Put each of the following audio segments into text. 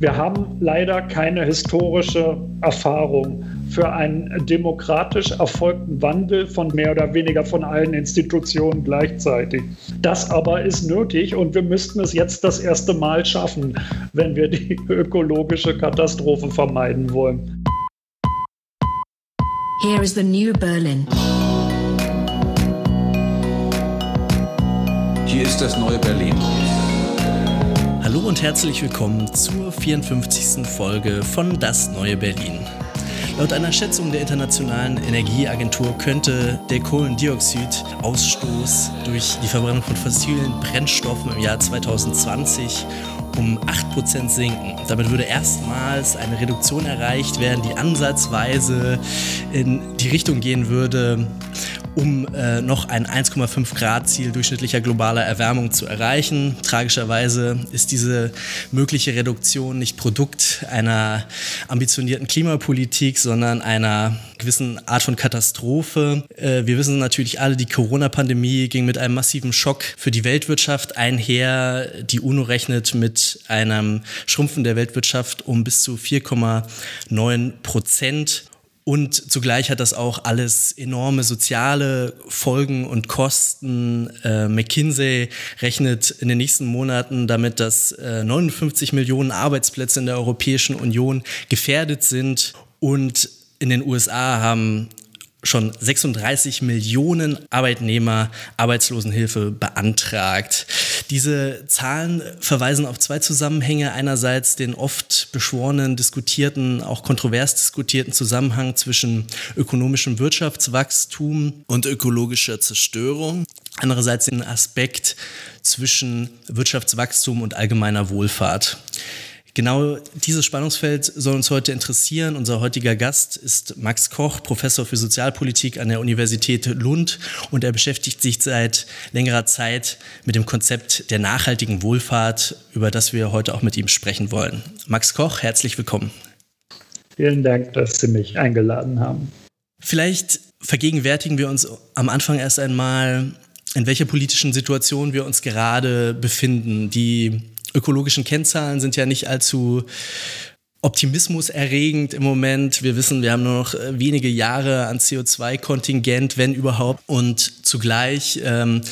Wir haben leider keine historische Erfahrung für einen demokratisch erfolgten Wandel von mehr oder weniger von allen Institutionen gleichzeitig. Das aber ist nötig und wir müssten es jetzt das erste Mal schaffen, wenn wir die ökologische Katastrophe vermeiden wollen. Here is the new Berlin. Hier ist das neue Berlin. Hallo und herzlich willkommen zur 54. Folge von Das neue Berlin. Laut einer Schätzung der Internationalen Energieagentur könnte der Kohlendioxidausstoß durch die Verbrennung von fossilen Brennstoffen im Jahr 2020 um 8% sinken. Damit würde erstmals eine Reduktion erreicht werden, die ansatzweise in die Richtung gehen würde, um äh, noch ein 1,5 Grad Ziel durchschnittlicher globaler Erwärmung zu erreichen. Tragischerweise ist diese mögliche Reduktion nicht Produkt einer ambitionierten Klimapolitik, sondern einer gewissen Art von Katastrophe. Äh, wir wissen natürlich alle, die Corona-Pandemie ging mit einem massiven Schock für die Weltwirtschaft einher. Die UNO rechnet mit einem Schrumpfen der Weltwirtschaft um bis zu 4,9 Prozent. Und zugleich hat das auch alles enorme soziale Folgen und Kosten. Äh, McKinsey rechnet in den nächsten Monaten damit, dass äh, 59 Millionen Arbeitsplätze in der Europäischen Union gefährdet sind. Und in den USA haben schon 36 Millionen Arbeitnehmer Arbeitslosenhilfe beantragt. Diese Zahlen verweisen auf zwei Zusammenhänge. Einerseits den oft beschworenen, diskutierten, auch kontrovers diskutierten Zusammenhang zwischen ökonomischem Wirtschaftswachstum und ökologischer Zerstörung. Andererseits den Aspekt zwischen Wirtschaftswachstum und allgemeiner Wohlfahrt. Genau dieses Spannungsfeld soll uns heute interessieren. Unser heutiger Gast ist Max Koch, Professor für Sozialpolitik an der Universität Lund und er beschäftigt sich seit längerer Zeit mit dem Konzept der nachhaltigen Wohlfahrt, über das wir heute auch mit ihm sprechen wollen. Max Koch, herzlich willkommen. Vielen Dank, dass Sie mich eingeladen haben. Vielleicht vergegenwärtigen wir uns am Anfang erst einmal, in welcher politischen Situation wir uns gerade befinden. Die ökologischen Kennzahlen sind ja nicht allzu optimismuserregend im Moment. Wir wissen, wir haben nur noch äh, wenige Jahre an CO2-Kontingent, wenn überhaupt. Und zugleich ähm,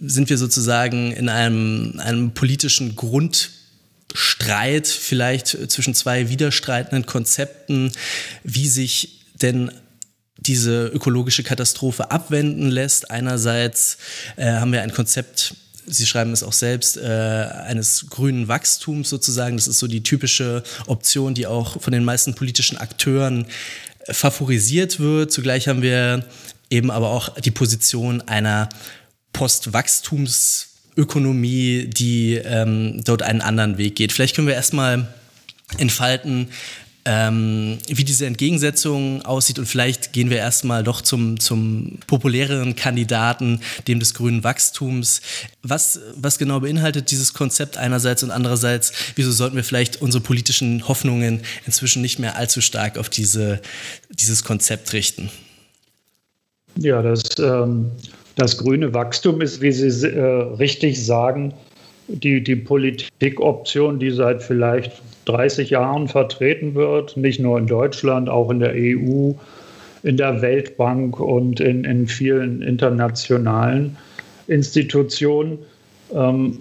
sind wir sozusagen in einem, einem politischen Grundstreit vielleicht zwischen zwei widerstreitenden Konzepten, wie sich denn diese ökologische Katastrophe abwenden lässt. Einerseits äh, haben wir ein Konzept Sie schreiben es auch selbst, äh, eines grünen Wachstums sozusagen. Das ist so die typische Option, die auch von den meisten politischen Akteuren äh, favorisiert wird. Zugleich haben wir eben aber auch die Position einer Postwachstumsökonomie, die ähm, dort einen anderen Weg geht. Vielleicht können wir erstmal entfalten, ähm, wie diese Entgegensetzung aussieht. Und vielleicht gehen wir erstmal doch zum, zum populäreren Kandidaten, dem des grünen Wachstums. Was, was genau beinhaltet dieses Konzept einerseits und andererseits, wieso sollten wir vielleicht unsere politischen Hoffnungen inzwischen nicht mehr allzu stark auf diese, dieses Konzept richten? Ja, das, ähm, das grüne Wachstum ist, wie Sie äh, richtig sagen, die, die Politikoption, die seit vielleicht 30 Jahren vertreten wird, nicht nur in Deutschland, auch in der EU, in der Weltbank und in, in vielen internationalen Institutionen. Ähm,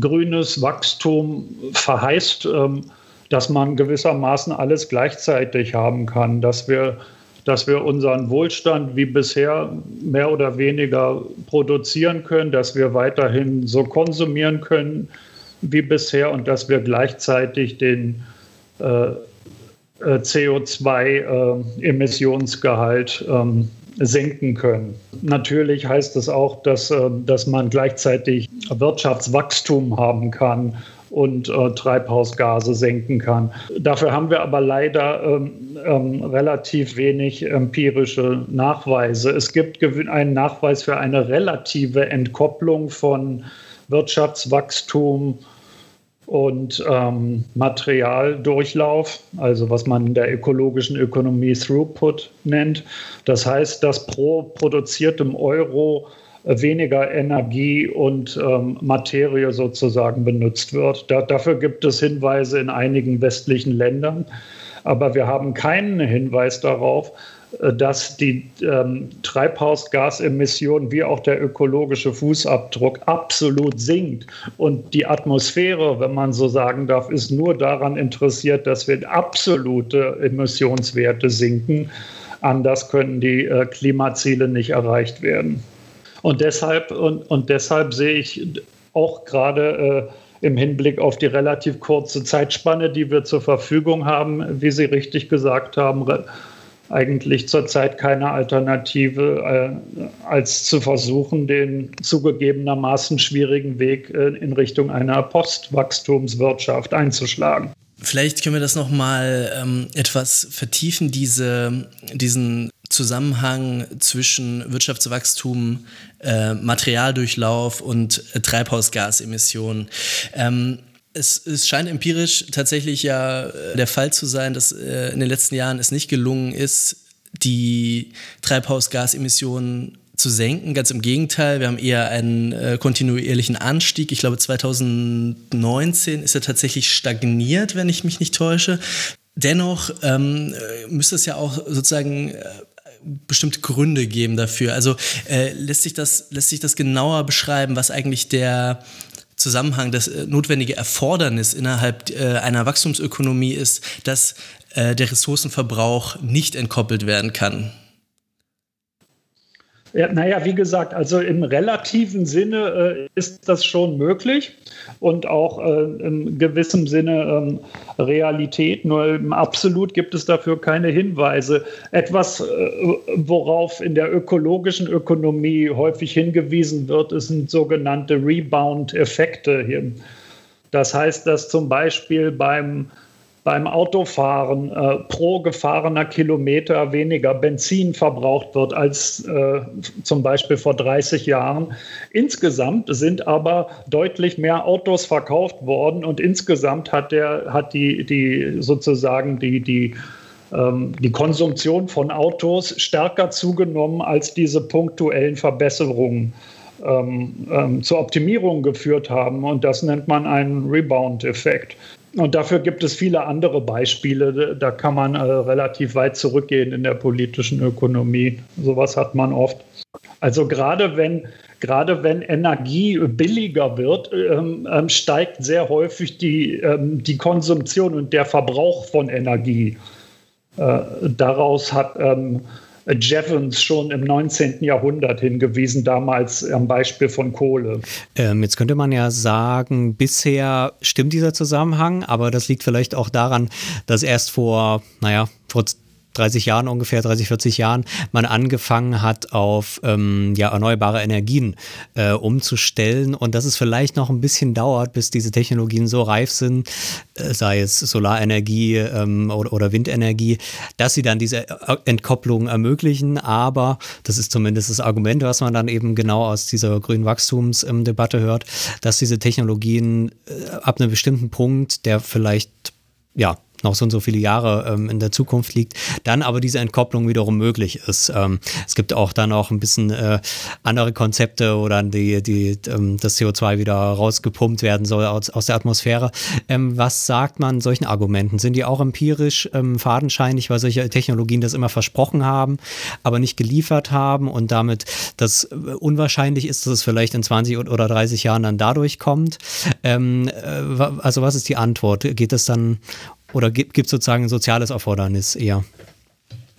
grünes Wachstum verheißt, ähm, dass man gewissermaßen alles gleichzeitig haben kann, dass wir, dass wir unseren Wohlstand wie bisher mehr oder weniger produzieren können, dass wir weiterhin so konsumieren können, wie bisher und dass wir gleichzeitig den äh, äh CO2-Emissionsgehalt äh, ähm, senken können. Natürlich heißt es auch, dass, äh, dass man gleichzeitig Wirtschaftswachstum haben kann und äh, Treibhausgase senken kann. Dafür haben wir aber leider ähm, ähm, relativ wenig empirische Nachweise. Es gibt einen Nachweis für eine relative Entkopplung von Wirtschaftswachstum und ähm, Materialdurchlauf, also was man in der ökologischen Ökonomie Throughput nennt. Das heißt, dass pro produziertem Euro weniger Energie und ähm, Materie sozusagen benutzt wird. Da, dafür gibt es Hinweise in einigen westlichen Ländern, aber wir haben keinen Hinweis darauf, dass die ähm, Treibhausgasemissionen wie auch der ökologische Fußabdruck absolut sinkt. Und die Atmosphäre, wenn man so sagen darf, ist nur daran interessiert, dass wir absolute Emissionswerte sinken. Anders können die äh, Klimaziele nicht erreicht werden. Und deshalb, und, und deshalb sehe ich auch gerade äh, im Hinblick auf die relativ kurze Zeitspanne, die wir zur Verfügung haben, wie Sie richtig gesagt haben, eigentlich zurzeit keine Alternative, äh, als zu versuchen, den zugegebenermaßen schwierigen Weg äh, in Richtung einer Postwachstumswirtschaft einzuschlagen. Vielleicht können wir das nochmal ähm, etwas vertiefen, diese, diesen Zusammenhang zwischen Wirtschaftswachstum, äh, Materialdurchlauf und äh, Treibhausgasemissionen. Ähm, es, es, scheint empirisch tatsächlich ja äh, der Fall zu sein, dass äh, in den letzten Jahren es nicht gelungen ist, die Treibhausgasemissionen zu senken. Ganz im Gegenteil, wir haben eher einen äh, kontinuierlichen Anstieg. Ich glaube, 2019 ist er tatsächlich stagniert, wenn ich mich nicht täusche. Dennoch ähm, müsste es ja auch sozusagen äh, bestimmte Gründe geben dafür. Also äh, lässt, sich das, lässt sich das genauer beschreiben, was eigentlich der Zusammenhang, das äh, notwendige Erfordernis innerhalb äh, einer Wachstumsökonomie ist, dass äh, der Ressourcenverbrauch nicht entkoppelt werden kann? Ja, naja, wie gesagt, also im relativen Sinne äh, ist das schon möglich und auch äh, in gewissem Sinne ähm, Realität. Nur im Absolut gibt es dafür keine Hinweise. Etwas, äh, worauf in der ökologischen Ökonomie häufig hingewiesen wird, sind sogenannte Rebound-Effekte. Das heißt, dass zum Beispiel beim beim Autofahren äh, pro gefahrener Kilometer weniger Benzin verbraucht wird als äh, zum Beispiel vor 30 Jahren. Insgesamt sind aber deutlich mehr Autos verkauft worden und insgesamt hat, der, hat die, die sozusagen die, die ähm, die Konsumtion von Autos stärker zugenommen, als diese punktuellen Verbesserungen ähm, ähm, zur Optimierung geführt haben. Und das nennt man einen Rebound-Effekt. Und dafür gibt es viele andere Beispiele. Da kann man äh, relativ weit zurückgehen in der politischen Ökonomie. Sowas hat man oft. Also gerade wenn, gerade wenn Energie billiger wird, ähm, ähm, steigt sehr häufig die, ähm, die Konsumtion und der Verbrauch von Energie. Äh, daraus hat ähm, Jevons schon im 19. Jahrhundert hingewiesen, damals am Beispiel von Kohle. Ähm, jetzt könnte man ja sagen, bisher stimmt dieser Zusammenhang, aber das liegt vielleicht auch daran, dass erst vor, naja, vor 30 Jahren ungefähr, 30, 40 Jahren, man angefangen hat, auf ähm, ja, erneuerbare Energien äh, umzustellen und dass es vielleicht noch ein bisschen dauert, bis diese Technologien so reif sind, äh, sei es Solarenergie ähm, oder, oder, Windenergie, dass sie dann diese Entkopplung ermöglichen. Aber das ist zumindest das Argument, was man dann eben genau aus dieser grünen Wachstumsdebatte hört, dass diese Technologien äh, ab einem bestimmten Punkt, der vielleicht ja, noch so und so viele Jahre ähm, in der Zukunft liegt, dann aber diese Entkopplung wiederum möglich ist. Ähm, es gibt auch dann auch ein bisschen äh, andere Konzepte, wo dann die, die, ähm, das CO2 wieder rausgepumpt werden soll aus, aus der Atmosphäre. Ähm, was sagt man solchen Argumenten? Sind die auch empirisch ähm, fadenscheinig, weil solche Technologien das immer versprochen haben, aber nicht geliefert haben und damit das äh, unwahrscheinlich ist, dass es vielleicht in 20 oder 30 Jahren dann dadurch kommt? Ähm, äh, also was ist die Antwort? Geht es dann oder gibt es sozusagen ein soziales Erfordernis eher?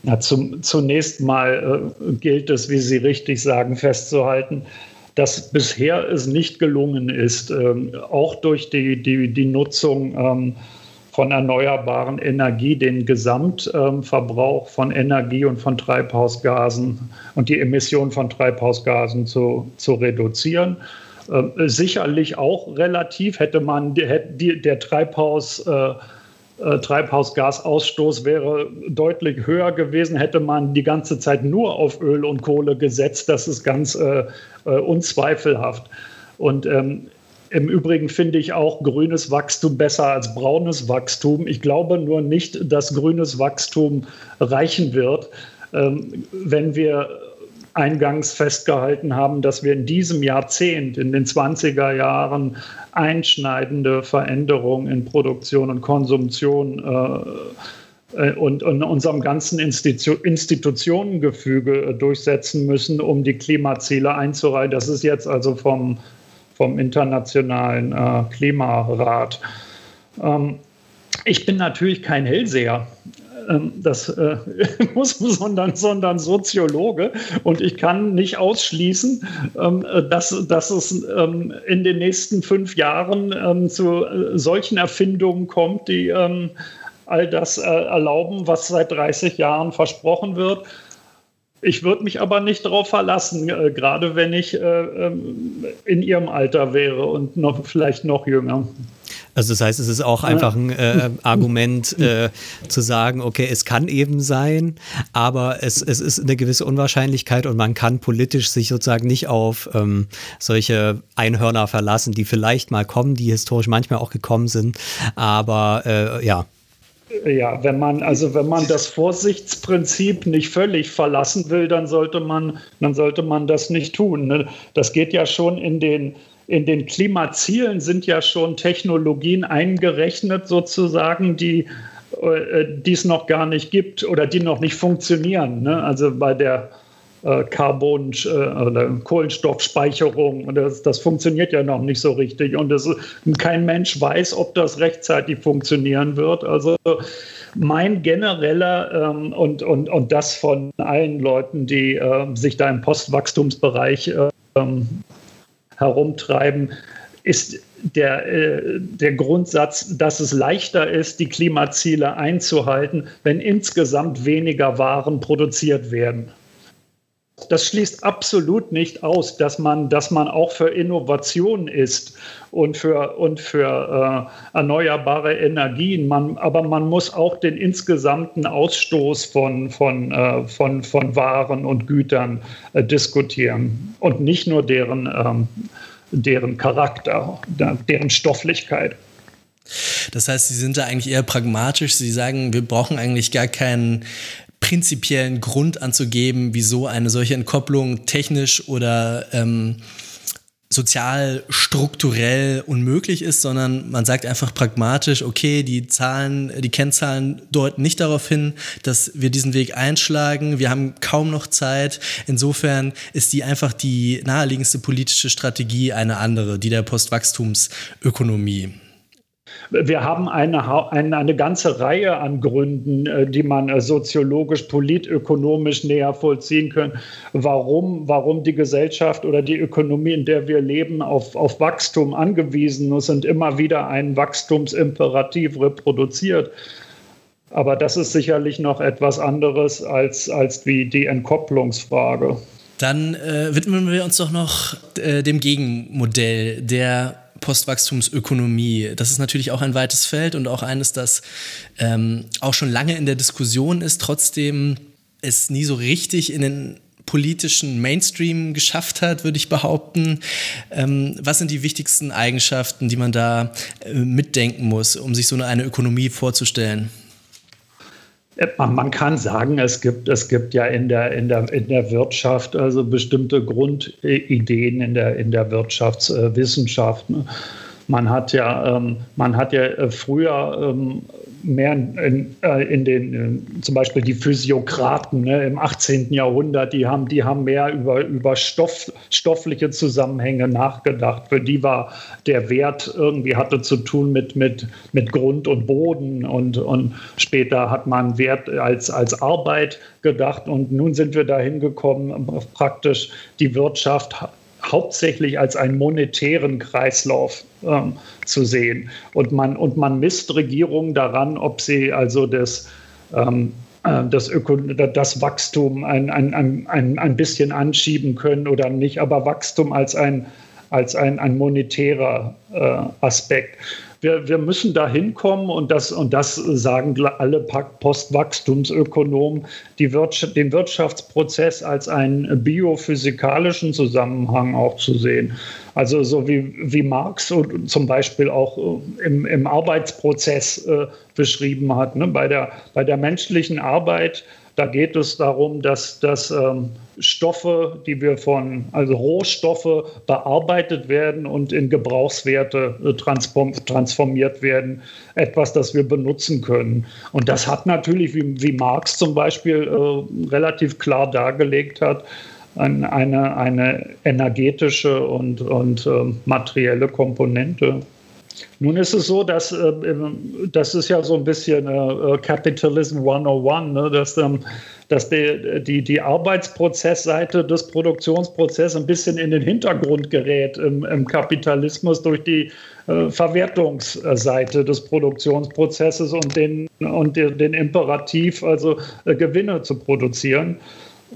Ja, zum, zunächst mal äh, gilt es, wie Sie richtig sagen, festzuhalten, dass bisher es nicht gelungen ist, ähm, auch durch die, die, die Nutzung ähm, von erneuerbaren Energie den Gesamtverbrauch ähm, von Energie und von Treibhausgasen und die Emission von Treibhausgasen zu, zu reduzieren. Äh, sicherlich auch relativ hätte man hätte die, der Treibhaus äh, Treibhausgasausstoß wäre deutlich höher gewesen, hätte man die ganze Zeit nur auf Öl und Kohle gesetzt. Das ist ganz äh, äh, unzweifelhaft. Und ähm, im Übrigen finde ich auch grünes Wachstum besser als braunes Wachstum. Ich glaube nur nicht, dass grünes Wachstum reichen wird, ähm, wenn wir eingangs festgehalten haben, dass wir in diesem Jahrzehnt, in den 20er Jahren, einschneidende Veränderungen in Produktion und Konsumtion äh, äh, und in unserem ganzen Institu Institutionengefüge durchsetzen müssen, um die Klimaziele einzureihen. Das ist jetzt also vom, vom Internationalen äh, Klimarat. Ähm, ich bin natürlich kein Hellseher. Ähm, das äh, muss, sondern, sondern Soziologe. Und ich kann nicht ausschließen, ähm, dass, dass es ähm, in den nächsten fünf Jahren ähm, zu äh, solchen Erfindungen kommt, die ähm, all das äh, erlauben, was seit 30 Jahren versprochen wird. Ich würde mich aber nicht darauf verlassen, äh, gerade wenn ich äh, in ihrem Alter wäre und noch vielleicht noch jünger. Also das heißt, es ist auch einfach ein äh, Argument äh, zu sagen, okay, es kann eben sein, aber es, es ist eine gewisse Unwahrscheinlichkeit und man kann politisch sich sozusagen nicht auf ähm, solche Einhörner verlassen, die vielleicht mal kommen, die historisch manchmal auch gekommen sind, aber äh, ja, ja, wenn man, also wenn man das Vorsichtsprinzip nicht völlig verlassen will, dann sollte man, dann sollte man das nicht tun. Ne? Das geht ja schon in den, in den Klimazielen sind ja schon Technologien eingerechnet, sozusagen, die äh, die es noch gar nicht gibt oder die noch nicht funktionieren. Ne? Also bei der äh, Carbon äh, oder Kohlenstoffspeicherung das, das funktioniert ja noch nicht so richtig und das, kein Mensch weiß, ob das rechtzeitig funktionieren wird. Also mein genereller ähm, und, und, und das von allen Leuten, die äh, sich da im Postwachstumsbereich ähm, herumtreiben, ist der, äh, der Grundsatz, dass es leichter ist, die Klimaziele einzuhalten, wenn insgesamt weniger Waren produziert werden. Das schließt absolut nicht aus, dass man, dass man auch für Innovation ist und für, und für äh, erneuerbare Energien. Man, aber man muss auch den insgesamten Ausstoß von, von, äh, von, von Waren und Gütern äh, diskutieren und nicht nur deren ähm, deren Charakter, deren Stofflichkeit. Das heißt, Sie sind da eigentlich eher pragmatisch. Sie sagen, wir brauchen eigentlich gar keinen prinzipiellen Grund anzugeben, wieso eine solche Entkopplung technisch oder ähm, sozial strukturell unmöglich ist, sondern man sagt einfach pragmatisch, okay, die Zahlen, die Kennzahlen deuten nicht darauf hin, dass wir diesen Weg einschlagen. Wir haben kaum noch Zeit. Insofern ist die einfach die naheliegendste politische Strategie eine andere, die der Postwachstumsökonomie. Wir haben eine, eine, eine, ganze Reihe an Gründen, äh, die man äh, soziologisch, politökonomisch näher vollziehen kann, warum, warum die Gesellschaft oder die Ökonomie, in der wir leben, auf, auf Wachstum angewiesen ist und immer wieder ein Wachstumsimperativ reproduziert. Aber das ist sicherlich noch etwas anderes als, als wie die Entkopplungsfrage. Dann äh, widmen wir uns doch noch äh, dem Gegenmodell der Postwachstumsökonomie. Das ist natürlich auch ein weites Feld und auch eines, das ähm, auch schon lange in der Diskussion ist, trotzdem es nie so richtig in den politischen Mainstream geschafft hat, würde ich behaupten. Ähm, was sind die wichtigsten Eigenschaften, die man da äh, mitdenken muss, um sich so eine, eine Ökonomie vorzustellen? Man kann sagen, es gibt, es gibt ja in der, in, der, in der Wirtschaft also bestimmte Grundideen in der, in der Wirtschaftswissenschaft. Ne? Man hat ja, ähm, man hat ja äh, früher ähm, mehr in, äh, in den, in, zum Beispiel die Physiokraten ne, im 18. Jahrhundert, die haben, die haben mehr über, über Stoff, stoffliche Zusammenhänge nachgedacht. Für die war der Wert irgendwie hatte zu tun mit, mit, mit Grund und Boden und, und später hat man Wert als, als Arbeit gedacht und nun sind wir dahin gekommen, praktisch die Wirtschaft hauptsächlich als einen monetären Kreislauf ähm, zu sehen. Und man, und man misst Regierungen daran, ob sie also das, ähm, äh, das, Öko das Wachstum ein, ein, ein, ein bisschen anschieben können oder nicht, aber Wachstum als ein, als ein, ein monetärer äh, Aspekt wir, wir müssen da hinkommen und das, und das sagen alle Postwachstumsökonomen, die Wirtschaft, den Wirtschaftsprozess als einen biophysikalischen Zusammenhang auch zu sehen. Also so wie, wie Marx zum Beispiel auch äh, im, im Arbeitsprozess äh, beschrieben hat. Ne? Bei, der, bei der menschlichen Arbeit Da geht es darum, dass, dass ähm, Stoffe, die wir von, also Rohstoffe bearbeitet werden und in Gebrauchswerte äh, transformiert werden. Etwas, das wir benutzen können. Und das hat natürlich, wie, wie Marx zum Beispiel äh, relativ klar dargelegt hat, eine, eine energetische und, und äh, materielle Komponente. Nun ist es so, dass äh, das ist ja so ein bisschen äh, Capitalism 101, ne? dass, ähm, dass die, die, die Arbeitsprozessseite des Produktionsprozesses ein bisschen in den Hintergrund gerät im, im Kapitalismus durch die äh, Verwertungsseite des Produktionsprozesses und den, und den Imperativ, also äh, Gewinne zu produzieren.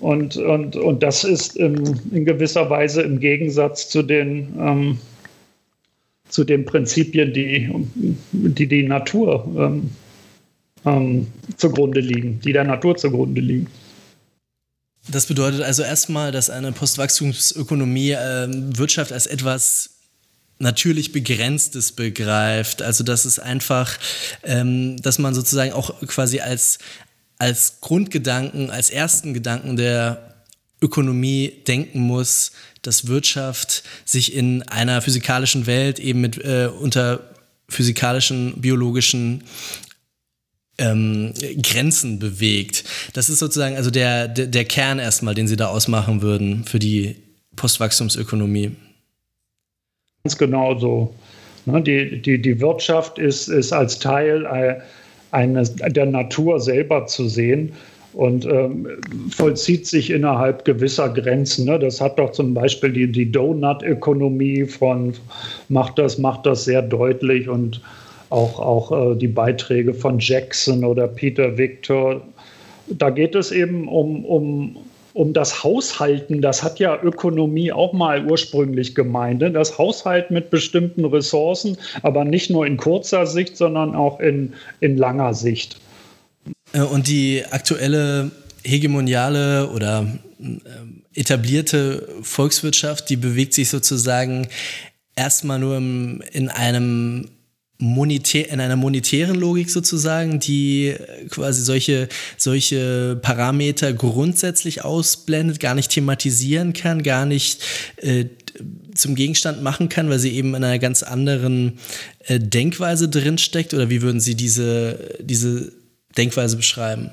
Und, und, und das ist in, in gewisser Weise im Gegensatz zu den ähm, zu den Prinzipien, die die, die Natur ähm, ähm, zugrunde liegen, die der Natur zugrunde liegen. Das bedeutet also erstmal, dass eine Postwachstumsökonomie äh, Wirtschaft als etwas natürlich Begrenztes begreift. Also dass es einfach, ähm, dass man sozusagen auch quasi als, als Grundgedanken, als ersten Gedanken der Ökonomie denken muss, dass Wirtschaft sich in einer physikalischen Welt eben mit äh, unter physikalischen, biologischen ähm, Grenzen bewegt. Das ist sozusagen also der, der, der Kern erstmal, den Sie da ausmachen würden für die Postwachstumsökonomie. Ganz genau so. Ne, die, die, die Wirtschaft ist, ist als Teil äh, eines, der Natur selber zu sehen und ähm, vollzieht sich innerhalb gewisser Grenzen. Ne? Das hat doch zum Beispiel die, die Donut-Ökonomie von macht das, macht das sehr deutlich und auch, auch äh, die Beiträge von Jackson oder Peter Victor. Da geht es eben um, um, um das Haushalten. Das hat ja Ökonomie auch mal ursprünglich gemeint. Ne? Das Haushalten mit bestimmten Ressourcen, aber nicht nur in kurzer Sicht, sondern auch in, in langer Sicht. Äh, und die aktuelle hegemoniale oder äh, etablierte Volkswirtschaft, die bewegt sich sozusagen erstmal nur in einem monetär, in einer monetären Logik sozusagen, die quasi solche, solche Parameter grundsätzlich ausblendet, gar nicht thematisieren kann, gar nicht äh, zum Gegenstand machen kann, weil sie eben in einer ganz anderen äh, Denkweise drinsteckt? Oder wie würden Sie diese, diese Denkweise beschreiben?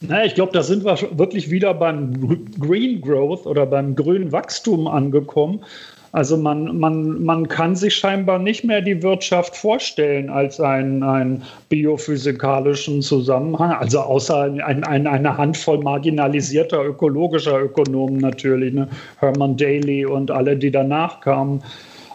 Na, ich glaube, da sind wir wirklich wieder beim Green Growth oder beim grünen Wachstum angekommen. Also man, man, man kann sich scheinbar nicht mehr die Wirtschaft vorstellen als einen, einen biophysikalischen Zusammenhang, also außer ein, ein, eine Handvoll marginalisierter ökologischer Ökonomen natürlich, ne? Herman Daly und alle, die danach kamen,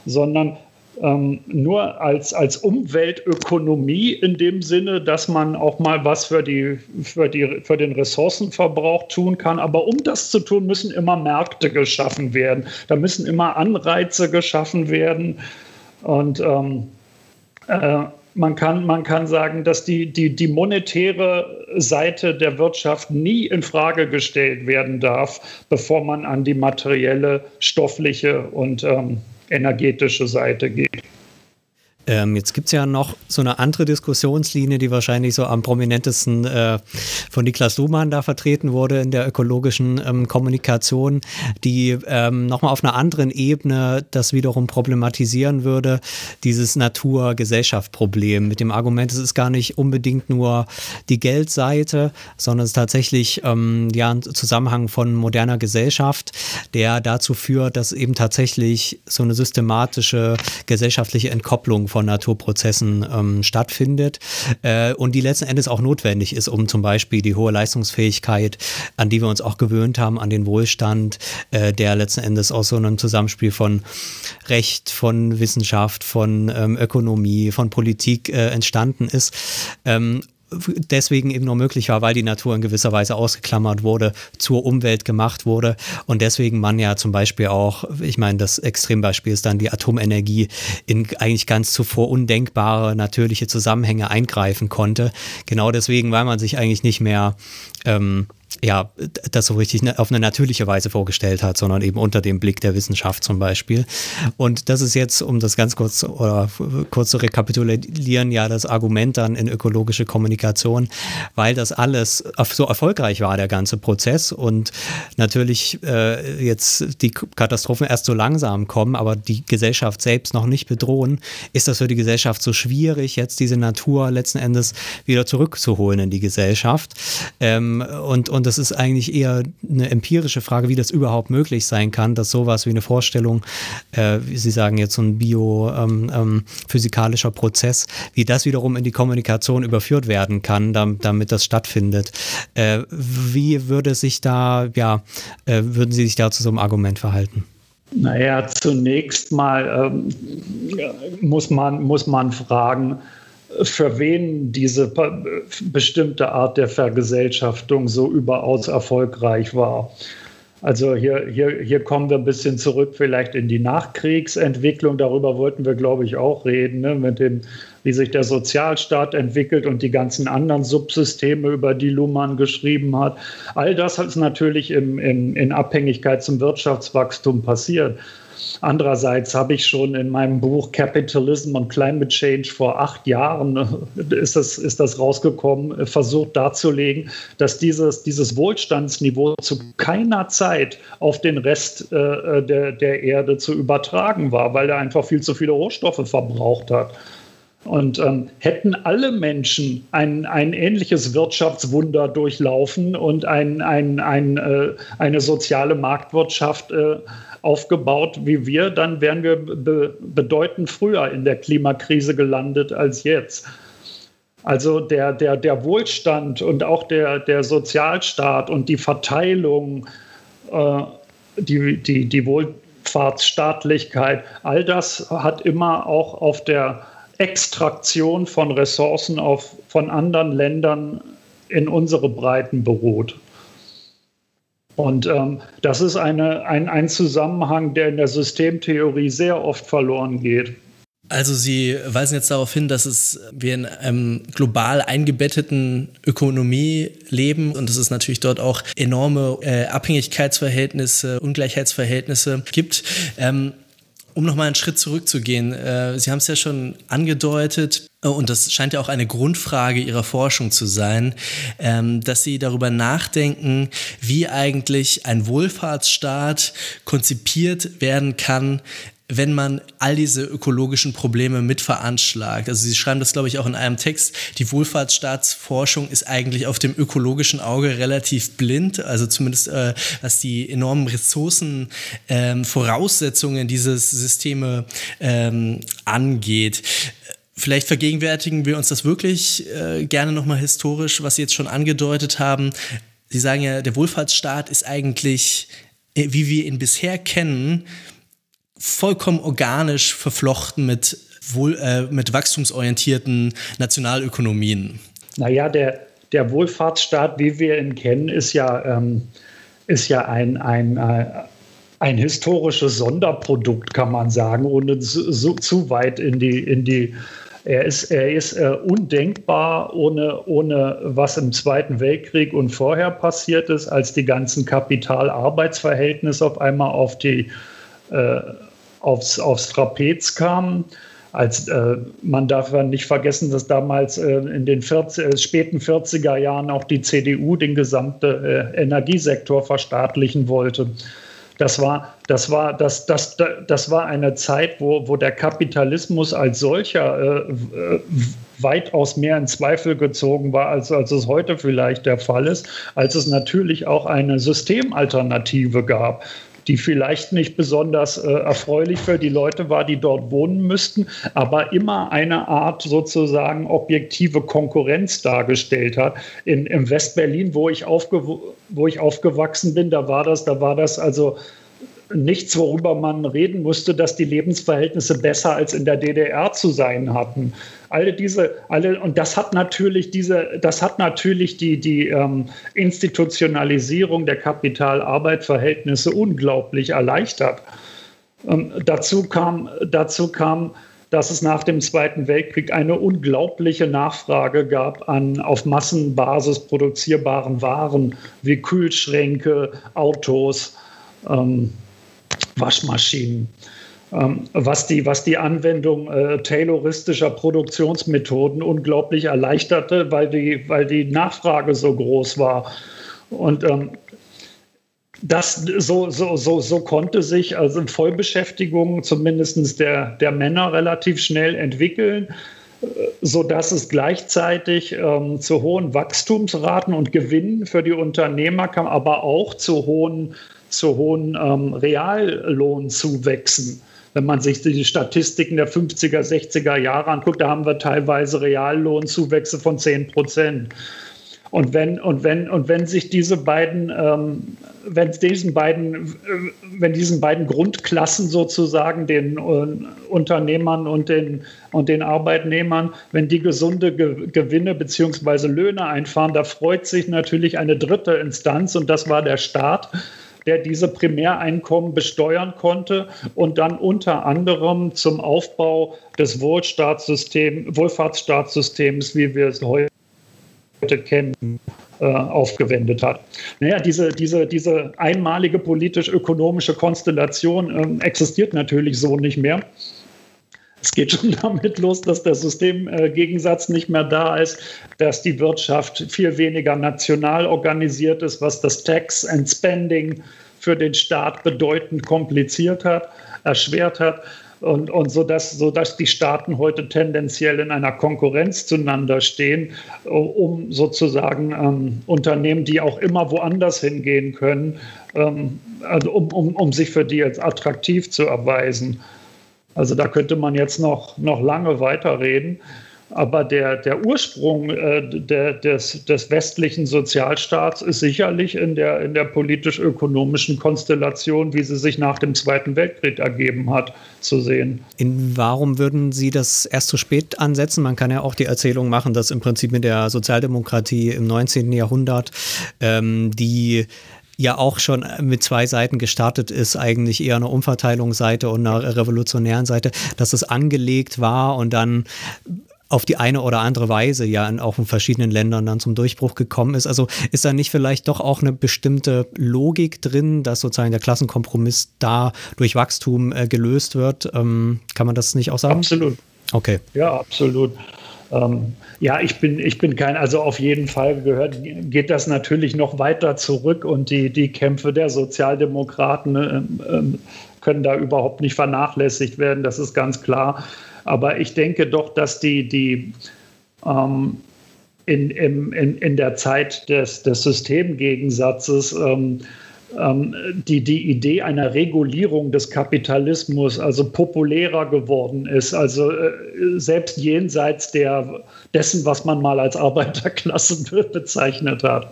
sondern ähm, nur als, als Umweltökonomie in dem Sinne, dass man auch mal was für, die, für, die, für den Ressourcenverbrauch tun kann. Aber um das zu tun, müssen immer Märkte geschaffen werden. Da müssen immer Anreize geschaffen werden. Und ähm, äh, man kann, man kann sagen, dass die, die, die monetäre Seite der Wirtschaft nie in Frage gestellt werden darf, bevor man an die materielle, stoffliche und ähm, energetische Seite geht. Ähm, jetzt gibt es ja noch so eine andere Diskussionslinie, die wahrscheinlich so am prominentesten äh, von Niklas Luhmann da vertreten wurde in der ökologischen ähm, Kommunikation, die ähm, nochmal auf einer anderen Ebene das wiederum problematisieren würde, dieses Natur-Gesellschaft-Problem. Mit dem Argument, es ist gar nicht unbedingt nur die Geldseite, sondern es ist tatsächlich ähm, ja, ein Zusammenhang von moderner Gesellschaft, der dazu führt, dass eben tatsächlich so eine systematische gesellschaftliche Entkopplung von Naturprozessen ähm, stattfindet äh, und die letzten Endes auch notwendig ist, um zum Beispiel die hohe Leistungsfähigkeit, an die wir uns auch gewöhnt haben, an den Wohlstand, äh, der letzten Endes aus so einem Zusammenspiel von Recht, von Wissenschaft, von ähm, Ökonomie, von Politik äh, entstanden ist. Ähm, deswegen eben nur möglich war, weil die Natur in gewisser Weise ausgeklammert wurde, zur Umwelt gemacht wurde und deswegen man ja zum Beispiel auch, ich meine, das Extrembeispiel ist dann die Atomenergie in eigentlich ganz zuvor undenkbare natürliche Zusammenhänge eingreifen konnte. Genau deswegen, weil man sich eigentlich nicht mehr ähm, ja, das so richtig ne, auf eine natürliche Weise vorgestellt hat, sondern eben unter dem Blick der Wissenschaft zum Beispiel. Und das ist jetzt, um das ganz kurz oder kurz zu rekapitulieren, ja das Argument dann in ökologische Kommunikation, weil das alles so erfolgreich war, der ganze Prozess und natürlich äh, jetzt die Katastrophen erst so langsam kommen, aber die Gesellschaft selbst noch nicht bedrohen, ist das für die Gesellschaft so schwierig, jetzt diese Natur letzten Endes wieder zurückzuholen in die Gesellschaft. Ähm, und, und das ist eigentlich eher eine empirische Frage, wie das überhaupt möglich sein kann, dass sowas wie eine Vorstellung, äh, wie Sie sagen jetzt so ein biophysikalischer ähm, ähm, Prozess, wie das wiederum in die Kommunikation überführt werden kann, damit, damit das stattfindet. Äh, wie würde sich da, ja, äh, würden Sie sich da zu so einem Argument verhalten? Naja, zunächst mal ähm, muss, man, muss man fragen, für wen diese bestimmte Art der Vergesellschaftung so überaus erfolgreich war. Also hier, hier, hier kommen wir ein bisschen zurück vielleicht in die Nachkriegsentwicklung. Darüber wollten wir, glaube ich, auch reden, ne? mit dem, wie sich der Sozialstaat entwickelt und die ganzen anderen Subsysteme, über die Luhmann geschrieben hat. All das ist natürlich im, im, in Abhängigkeit zum Wirtschaftswachstum passiert. Andererseits habe ich schon in meinem Buch Capitalism und Climate Change vor acht Jahren äh, ist das, ist das rausgekommen, äh, versucht darzulegen, dass dieses, dieses Wohlstandsniveau zu keiner Zeit auf den Rest äh, der, der Erde zu übertragen war, weil er einfach viel zu viele Rohstoffe verbraucht hat. Und ähm, hätten alle Menschen ein, ein ähnliches Wirtschaftswunder durchlaufen und ein, ein, ein, äh, eine soziale Marktwirtschaft äh, aufgebaut wie wir, dann wären wir be bedeutend früher in der Klimakrise gelandet als jetzt. Also der, der, der Wohlstand und auch der, der Sozialstaat und die Verteilung, äh, die, die, die Wohlfahrtsstaatlichkeit, all das hat immer auch auf der Extraktion von Ressourcen auf, von anderen Ländern in unsere Breiten beruht. Und ähm, das ist eine, ein, ein Zusammenhang, der in der Systemtheorie sehr oft verloren geht. Also Sie weisen jetzt darauf hin, dass es wir in einem global eingebetteten Ökonomie leben und dass es natürlich dort auch enorme äh, Abhängigkeitsverhältnisse, Ungleichheitsverhältnisse gibt. Ähm, um nochmal einen Schritt zurückzugehen, äh, Sie haben es ja schon angedeutet, äh, und das scheint ja auch eine Grundfrage Ihrer Forschung zu sein, ähm, dass Sie darüber nachdenken, wie eigentlich ein Wohlfahrtsstaat konzipiert werden kann, wenn man all diese ökologischen Probleme mit veranschlagt. Also Sie schreiben das, glaube ich, auch in einem Text. Die Wohlfahrtsstaatsforschung ist eigentlich auf dem ökologischen Auge relativ blind, also zumindest äh, was die enormen Ressourcen, ähm, Voraussetzungen dieses Systeme ähm, angeht. Vielleicht vergegenwärtigen wir uns das wirklich äh, gerne nochmal historisch, was Sie jetzt schon angedeutet haben. Sie sagen ja, der Wohlfahrtsstaat ist eigentlich, äh, wie wir ihn bisher kennen, vollkommen organisch verflochten mit, wohl, äh, mit wachstumsorientierten Nationalökonomien. Naja, der, der Wohlfahrtsstaat, wie wir ihn kennen, ist ja, ähm, ist ja ein, ein, äh, ein historisches Sonderprodukt, kann man sagen, ohne zu, zu weit in die, in die er ist, er ist äh, undenkbar ohne, ohne was im Zweiten Weltkrieg und vorher passiert ist, als die ganzen Kapital-Arbeitsverhältnisse auf einmal auf die, äh, aufs, aufs Trapez kamen. Als, äh, man darf ja nicht vergessen, dass damals äh, in den 40, äh, späten 40er Jahren auch die CDU den gesamten äh, Energiesektor verstaatlichen wollte. Das war, das war, das, das, das war eine Zeit, wo, wo der Kapitalismus als solcher äh, weitaus mehr in Zweifel gezogen war, als, als es heute vielleicht der Fall ist, als es natürlich auch eine Systemalternative gab die vielleicht nicht besonders äh, erfreulich für die Leute war, die dort wohnen müssten, aber immer eine Art sozusagen objektive Konkurrenz dargestellt hat. In, Im Westberlin, wo ich, wo ich aufgewachsen bin, da war das, da war das also nichts, worüber man reden musste, dass die Lebensverhältnisse besser als in der DDR zu sein hatten. Alle diese, alle, und das hat natürlich diese, das hat natürlich die, die ähm, Institutionalisierung der Kapital-Arbeit-Verhältnisse unglaublich erleichtert. Ähm, dazu kam, dazu kam dass es nach dem Zweiten Weltkrieg eine unglaubliche Nachfrage gab an auf Massenbasis produzierbaren Waren wie Kühlschränke, Autos, ähm, Waschmaschinen. Ähm, was, die, was die Anwendung äh, tayloristischer Produktionsmethoden unglaublich erleichterte, weil die, weil die Nachfrage so groß war. Und ähm, das so, so, so, so konnte sich also Vollbeschäftigung zumindest der, der Männer relativ schnell entwickeln, äh, sodass es gleichzeitig ähm, zu hohen Wachstumsraten und Gewinnen für die Unternehmer kam, aber auch zu hohen, zu hohen ähm, Reallohnzuwächsen. Wenn man sich die Statistiken der 50er, 60er Jahre anguckt, da haben wir teilweise Reallohnzuwächse von 10 Prozent. Und wenn, und wenn, und wenn sich diese beiden, ähm, wenn diesen beiden, äh, wenn diesen beiden Grundklassen sozusagen, den äh, Unternehmern und den, und den Arbeitnehmern, wenn die gesunde Ge Gewinne bzw. Löhne einfahren, da freut sich natürlich eine dritte Instanz und das war der Staat der diese Primäreinkommen besteuern konnte und dann unter anderem zum Aufbau des Wohlfahrtsstaatssystems, wie wir es heute kennen, äh, aufgewendet hat. Naja, diese, diese, diese einmalige politisch-ökonomische Konstellation äh, existiert natürlich so nicht mehr. Es geht schon damit los, dass der Systemgegensatz nicht mehr da ist, dass die Wirtschaft viel weniger national organisiert ist, was das Tax and Spending für den Staat bedeutend kompliziert hat, erschwert hat und, und so, dass, so dass die Staaten heute tendenziell in einer Konkurrenz zueinander stehen, um sozusagen ähm, Unternehmen, die auch immer woanders hingehen können, ähm, also um, um, um sich für die als attraktiv zu erweisen. Also da könnte man jetzt noch, noch lange weiterreden. Aber der, der Ursprung äh, der, des, des westlichen Sozialstaats ist sicherlich in der, in der politisch-ökonomischen Konstellation, wie sie sich nach dem Zweiten Weltkrieg ergeben hat, zu sehen. In warum würden Sie das erst zu spät ansetzen? Man kann ja auch die Erzählung machen, dass im Prinzip mit der Sozialdemokratie im 19. Jahrhundert ähm, die ja auch schon mit zwei Seiten gestartet ist, eigentlich eher eine Umverteilungsseite und eine revolutionären Seite, dass es angelegt war und dann auf die eine oder andere Weise ja in, auch in verschiedenen Ländern dann zum Durchbruch gekommen ist. Also ist da nicht vielleicht doch auch eine bestimmte Logik drin, dass sozusagen der Klassenkompromiss da durch Wachstum äh, gelöst wird? Ähm, kann man das nicht auch sagen? Absolut. Okay. Ja, absolut. Ähm, ja, ich bin, ich bin kein, also auf jeden Fall gehört, geht das natürlich noch weiter zurück und die, die Kämpfe der Sozialdemokraten äh, äh, können da überhaupt nicht vernachlässigt werden, das ist ganz klar. Aber ich denke doch, dass die, die ähm, in, in, in der Zeit des, des Systemgegensatzes ähm, ähm, die, die Idee einer Regulierung des Kapitalismus also populärer geworden ist, also äh, selbst jenseits der, dessen, was man mal als Arbeiterklasse bezeichnet hat.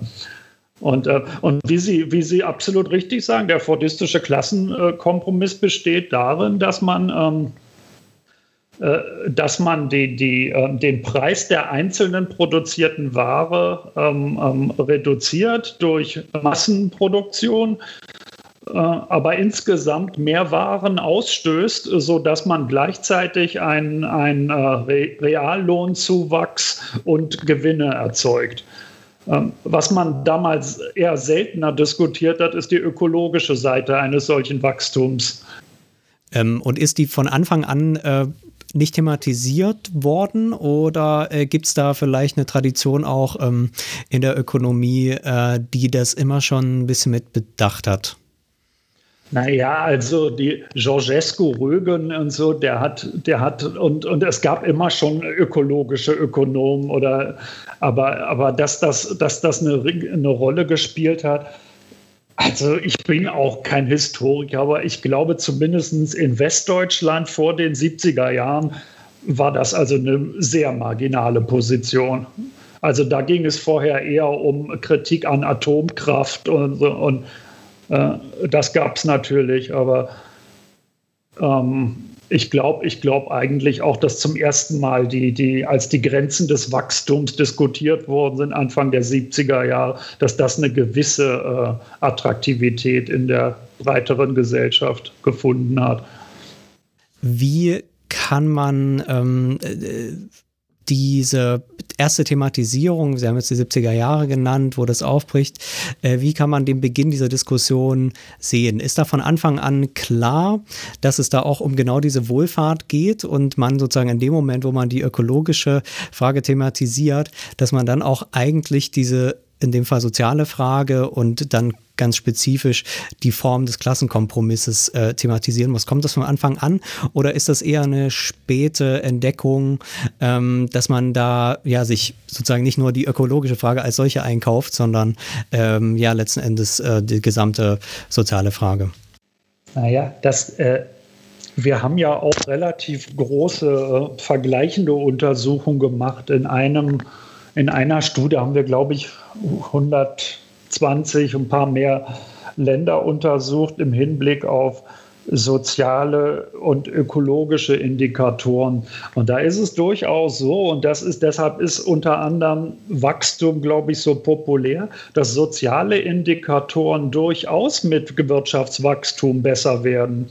Und, äh, und wie, Sie, wie Sie absolut richtig sagen, der fordistische Klassenkompromiss besteht darin, dass man ähm, äh, dass man die, die, ähm, den Preis der einzelnen produzierten Ware ähm, ähm, reduziert durch Massenproduktion, äh, aber insgesamt mehr Waren ausstößt, sodass man gleichzeitig einen, einen äh, Reallohnzuwachs und Gewinne erzeugt. Ähm, was man damals eher seltener diskutiert hat, ist die ökologische Seite eines solchen Wachstums. Ähm, und ist die von Anfang an äh, nicht thematisiert worden oder äh, gibt es da vielleicht eine Tradition auch ähm, in der Ökonomie, äh, die das immer schon ein bisschen mit bedacht hat? Naja, also die Georgescu Rögen und so, der hat, der hat, und, und es gab immer schon ökologische Ökonomen oder aber, aber dass das, dass das eine, eine Rolle gespielt hat, also ich bin auch kein Historiker, aber ich glaube zumindest in Westdeutschland vor den 70er Jahren war das also eine sehr marginale Position. Also da ging es vorher eher um Kritik an Atomkraft und, und äh, das gab es natürlich, aber ähm, ich glaube ich glaub eigentlich auch, dass zum ersten Mal die, die, als die Grenzen des Wachstums diskutiert worden sind, Anfang der 70er Jahre, dass das eine gewisse äh, Attraktivität in der breiteren Gesellschaft gefunden hat. Wie kann man ähm, diese erste Thematisierung, Sie haben jetzt die 70er Jahre genannt, wo das aufbricht, äh, wie kann man den Beginn dieser Diskussion sehen? Ist da von Anfang an klar, dass es da auch um genau diese Wohlfahrt geht und man sozusagen in dem Moment, wo man die ökologische Frage thematisiert, dass man dann auch eigentlich diese in dem Fall soziale Frage und dann ganz spezifisch die Form des Klassenkompromisses äh, thematisieren muss. Kommt das von Anfang an oder ist das eher eine späte Entdeckung, ähm, dass man da ja sich sozusagen nicht nur die ökologische Frage als solche einkauft, sondern ähm, ja letzten Endes äh, die gesamte soziale Frage? Naja, das äh wir haben ja auch relativ große äh, vergleichende Untersuchungen gemacht. In einem in einer Studie haben wir, glaube ich, 120, ein paar mehr Länder untersucht im Hinblick auf soziale und ökologische Indikatoren. Und da ist es durchaus so, und das ist deshalb ist unter anderem Wachstum, glaube ich, so populär, dass soziale Indikatoren durchaus mit Wirtschaftswachstum besser werden.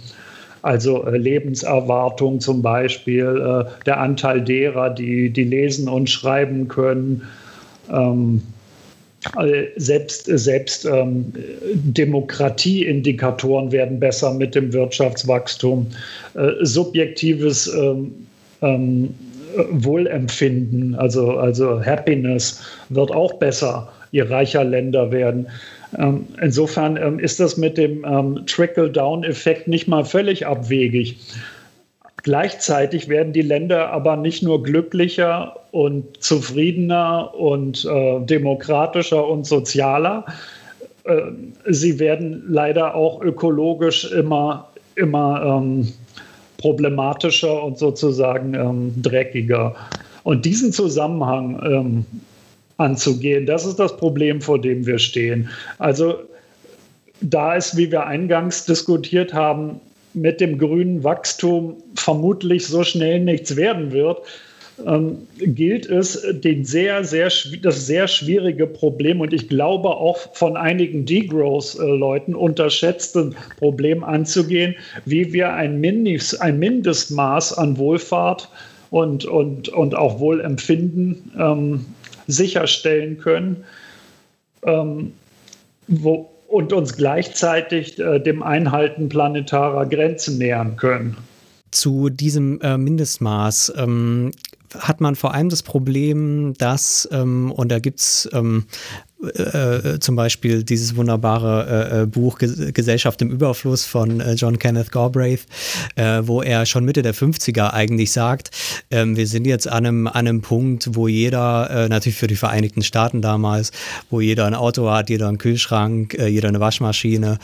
Also äh, Lebenserwartung zum Beispiel, äh, der Anteil derer, die, die lesen und schreiben können. Ähm, äh, selbst selbst ähm, Demokratieindikatoren werden besser mit dem Wirtschaftswachstum. Äh, subjektives ähm, ähm, Wohlempfinden, also, also Happiness, wird auch besser, je reicher Länder werden. Ähm, insofern ähm, ist das mit dem ähm, Trickle-Down-Effekt nicht mal völlig abwegig. Gleichzeitig werden die Länder aber nicht nur glücklicher und zufriedener und äh, demokratischer und sozialer, äh, sie werden leider auch ökologisch immer, immer ähm, problematischer und sozusagen ähm, dreckiger. Und diesen Zusammenhang ähm, anzugehen. Das ist das Problem, vor dem wir stehen. Also da es, wie wir eingangs diskutiert haben, mit dem grünen Wachstum vermutlich so schnell nichts werden wird, ähm, gilt es, den sehr, sehr, das sehr schwierige Problem und ich glaube auch von einigen Degrowth-Leuten unterschätzten Problem anzugehen, wie wir ein, Mindest, ein Mindestmaß an Wohlfahrt und, und, und auch Wohlempfinden ähm, sicherstellen können ähm, wo, und uns gleichzeitig äh, dem Einhalten planetarer Grenzen nähern können. Zu diesem äh, Mindestmaß ähm, hat man vor allem das Problem, dass, ähm, und da gibt es ähm, äh, äh, zum Beispiel dieses wunderbare äh, äh Buch Gesellschaft im Überfluss von äh, John Kenneth Galbraith, äh, wo er schon Mitte der 50er eigentlich sagt, ähm, wir sind jetzt an einem, an einem Punkt, wo jeder, natürlich für die Vereinigten Staaten damals, wo jeder ein Auto hat, jeder einen Kühlschrank, jeder eine Waschmaschine,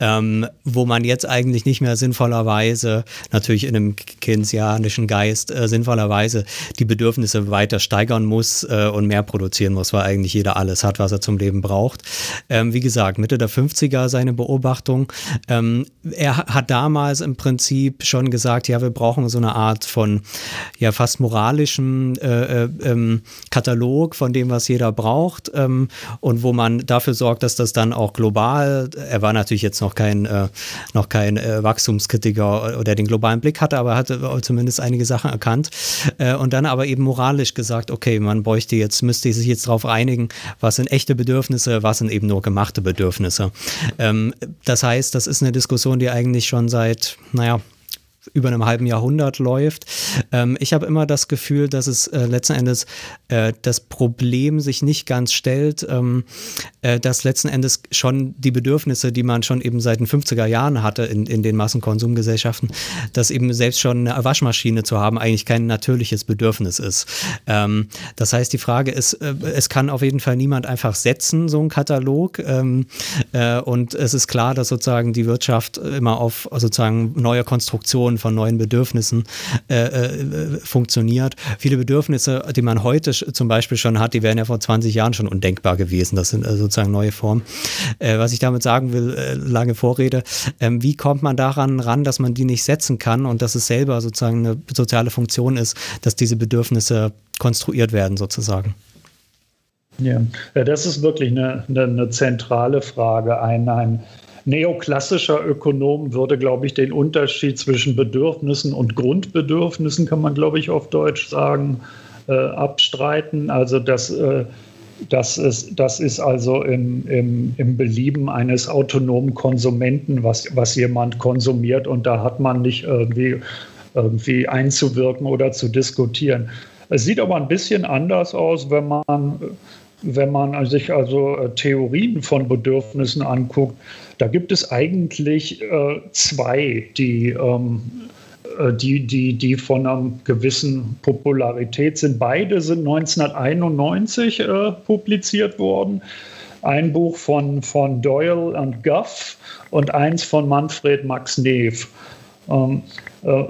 ähm, wo man jetzt eigentlich nicht mehr sinnvollerweise, natürlich in einem keynesianischen Geist, sinnvollerweise die Bedürfnisse weiter steigern muss und mehr produzieren muss, weil eigentlich jeder alles hat, was er zum Leben braucht. Ähm, wie gesagt, Mitte der 50er seine Beobachtung. Ähm, er hat damals im Prinzip schon gesagt, ja, wir brauchen so eine Art von ja fast moralischem äh, äh, ähm, Katalog von dem, was jeder braucht ähm, und wo man dafür sorgt, dass das dann auch global, er war natürlich jetzt noch kein, äh, noch kein äh, Wachstumskritiker oder den globalen Blick hatte, aber hatte zumindest einige Sachen erkannt äh, und dann aber eben moralisch gesagt, okay, man bräuchte jetzt, müsste sich jetzt darauf einigen, was sind echte echte Bedürfnisse, was sind eben nur gemachte Bedürfnisse. Ähm, das heißt, das ist eine Diskussion, die eigentlich schon seit, naja, über einem halben Jahrhundert läuft. Ähm, ich habe immer das Gefühl, dass es äh, letzten Endes äh, das Problem sich nicht ganz stellt, ähm, äh, dass letzten Endes schon die Bedürfnisse, die man schon eben seit den 50er Jahren hatte in, in den Massenkonsumgesellschaften, dass eben selbst schon eine Waschmaschine zu haben eigentlich kein natürliches Bedürfnis ist. Ähm, das heißt, die Frage ist, äh, es kann auf jeden Fall niemand einfach setzen, so ein Katalog. Ähm, äh, und es ist klar, dass sozusagen die Wirtschaft immer auf sozusagen neue Konstruktionen von neuen Bedürfnissen äh, äh, funktioniert. Viele Bedürfnisse, die man heute zum Beispiel schon hat, die wären ja vor 20 Jahren schon undenkbar gewesen. Das sind äh, sozusagen neue Formen. Äh, was ich damit sagen will, lange Vorrede, ähm, wie kommt man daran ran, dass man die nicht setzen kann und dass es selber sozusagen eine soziale Funktion ist, dass diese Bedürfnisse konstruiert werden sozusagen? Ja, das ist wirklich eine, eine, eine zentrale Frage. Ein, ein neoklassischer Ökonom würde, glaube ich, den Unterschied zwischen Bedürfnissen und Grundbedürfnissen, kann man, glaube ich, auf Deutsch sagen, äh, abstreiten. Also das, äh, das, ist, das ist also im, im, im Belieben eines autonomen Konsumenten, was, was jemand konsumiert und da hat man nicht irgendwie, irgendwie einzuwirken oder zu diskutieren. Es sieht aber ein bisschen anders aus, wenn man wenn man sich also äh, Theorien von Bedürfnissen anguckt, da gibt es eigentlich äh, zwei, die, ähm, äh, die, die, die von einer gewissen Popularität sind. Beide sind 1991 äh, publiziert worden. Ein Buch von, von Doyle und Guff und eins von Manfred Max Neef. Ähm, äh,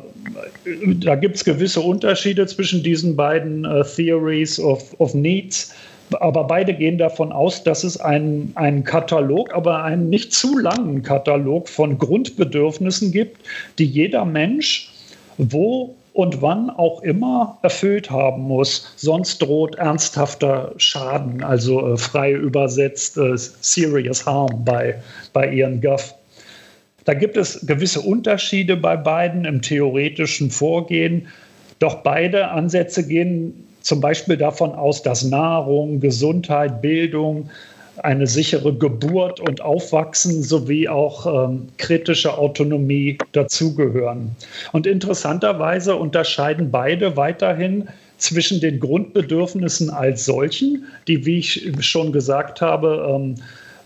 da gibt es gewisse Unterschiede zwischen diesen beiden uh, Theories of, of Needs aber beide gehen davon aus, dass es einen, Katalog, aber einen nicht zu langen Katalog von Grundbedürfnissen gibt, die jeder Mensch wo und wann auch immer erfüllt haben muss. Sonst droht ernsthafter Schaden, also äh, frei übersetzt äh, Serious Harm bei, bei Ian Guff. Da gibt es gewisse Unterschiede bei beiden im theoretischen Vorgehen, doch beide Ansätze gehen zum Beispiel davon aus, dass Nahrung, Gesundheit, Bildung, eine sichere Geburt und Aufwachsen sowie auch ähm, kritische Autonomie dazugehören. Und interessanterweise unterscheiden beide weiterhin zwischen den Grundbedürfnissen als solchen, die, wie ich schon gesagt habe, ähm,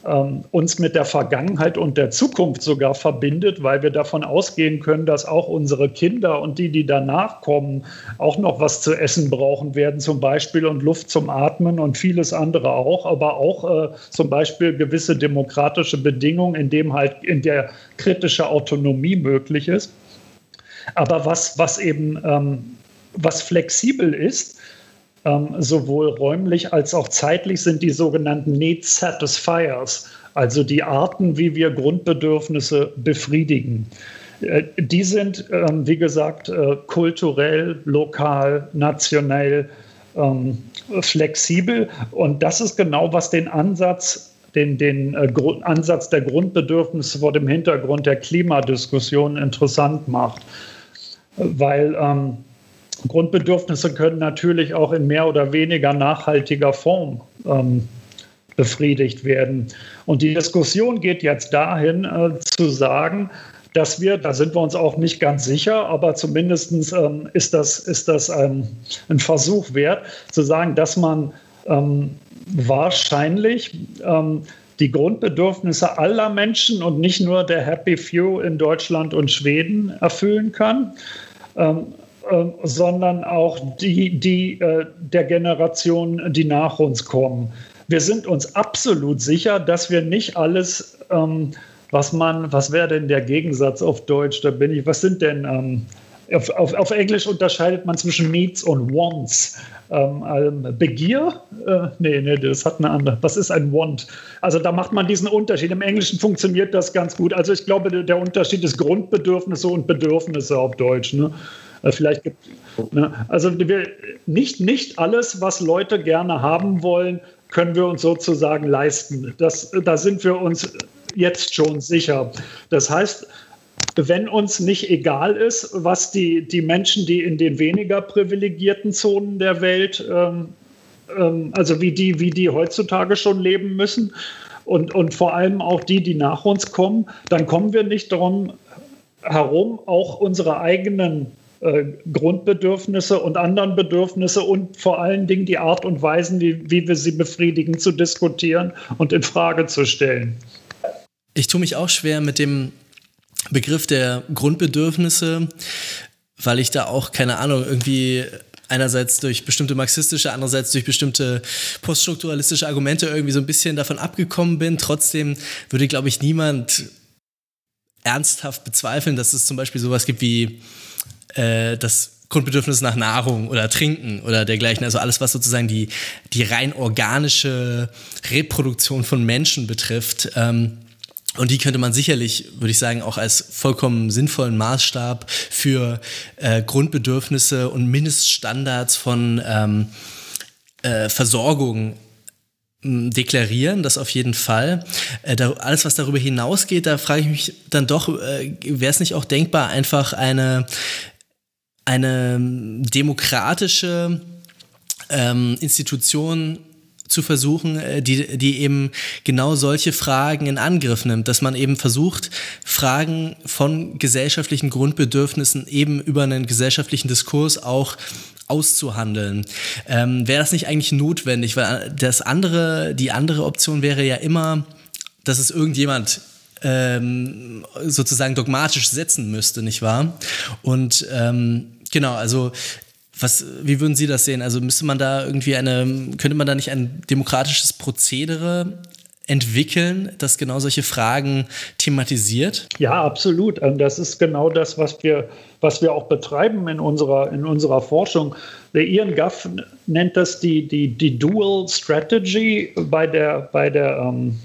ähm, uns mit der Vergangenheit und der Zukunft sogar verbindet, weil wir davon ausgehen können, dass auch unsere Kinder und die, die danach kommen, auch noch was zu essen brauchen werden, zum Beispiel und Luft zum Atmen und vieles andere auch, aber auch äh, zum Beispiel gewisse demokratische Bedingungen, in dem halt in der kritische Autonomie möglich ist. Aber was, was eben ähm, was flexibel ist, ähm, sowohl räumlich als auch zeitlich sind die sogenannten Need Satisfiers, also die Arten, wie wir Grundbedürfnisse befriedigen. Äh, die sind, ähm, wie gesagt, äh, kulturell, lokal, national ähm, flexibel. Und das ist genau, was den Ansatz den, den äh, Ansatz der Grundbedürfnisse vor dem Hintergrund der Klimadiskussion interessant macht. Weil ähm, Grundbedürfnisse können natürlich auch in mehr oder weniger nachhaltiger Form ähm, befriedigt werden. Und die Diskussion geht jetzt dahin, äh, zu sagen, dass wir, da sind wir uns auch nicht ganz sicher, aber zumindest ähm, ist das, ist das ein, ein, Versuch wert, zu sagen, dass man ähm, wahrscheinlich ähm, die Grundbedürfnisse aller Menschen und nicht nur der Happy Few in Deutschland und Schweden erfüllen kann. Äh, sondern auch die, die äh, der Generation, die nach uns kommen. Wir sind uns absolut sicher, dass wir nicht alles, ähm, was man, was wäre denn der Gegensatz auf Deutsch? Da bin ich, was sind denn, ähm, auf, auf, auf, Englisch unterscheidet man zwischen Needs und Wants. Ähm, ähm, Begier? Äh, nee, nee, das hat eine andere. Was ist ein Want? Also da macht man diesen Unterschied. Im Englischen funktioniert das ganz gut. Also ich glaube, der Unterschied ist Grundbedürfnisse und Bedürfnisse auf Deutsch. Ne? Äh, vielleicht gibt ne? also wir, nicht, nicht alles, was Leute gerne haben wollen, können wir uns sozusagen leisten. Das, da sind wir uns jetzt schon sicher. Das heißt, wenn uns nicht egal ist, was die, die Menschen, die in den weniger privilegierten Zonen der Welt, ähm, ähm, also wie die, wie die heutzutage schon leben müssen, und, und vor allem auch die, die nach uns kommen, dann kommen wir nicht darum herum, auch unsere eigenen Grundbedürfnisse und anderen Bedürfnisse und vor allen Dingen die Art und Weisen, wie, wie wir sie befriedigen, zu diskutieren und in Frage zu stellen. Ich tue mich auch schwer mit dem Begriff der Grundbedürfnisse, weil ich da auch, keine Ahnung, irgendwie einerseits durch bestimmte marxistische, andererseits durch bestimmte poststrukturalistische Argumente irgendwie so ein bisschen davon abgekommen bin. Trotzdem würde, glaube ich, niemand ernsthaft bezweifeln, dass es zum Beispiel sowas gibt wie äh, das Grundbedürfnis nach Nahrung oder Trinken oder dergleichen, also alles, was sozusagen die, die rein organische Reproduktion von Menschen betrifft. Ähm, und die könnte man sicherlich, würde ich sagen, auch als vollkommen sinnvollen Maßstab für äh, Grundbedürfnisse und Mindeststandards von ähm, äh, Versorgung deklarieren, das auf jeden Fall. Äh, da, alles, was darüber hinausgeht, da frage ich mich dann doch, äh, wäre es nicht auch denkbar, einfach eine, eine demokratische ähm, Institution zu versuchen, äh, die, die eben genau solche Fragen in Angriff nimmt, dass man eben versucht, Fragen von gesellschaftlichen Grundbedürfnissen eben über einen gesellschaftlichen Diskurs auch auszuhandeln. Ähm, wäre das nicht eigentlich notwendig? Weil das andere, die andere Option wäre ja immer, dass es irgendjemand ähm, sozusagen dogmatisch setzen müsste, nicht wahr? Und ähm, genau, also was, wie würden Sie das sehen? Also müsste man da irgendwie eine, könnte man da nicht ein demokratisches Prozedere entwickeln, das genau solche Fragen thematisiert? Ja, absolut. Und das ist genau das, was wir, was wir auch betreiben in unserer, in unserer Forschung. Der Ian Guff nennt das die, die, die Dual Strategy bei der, bei der ähm,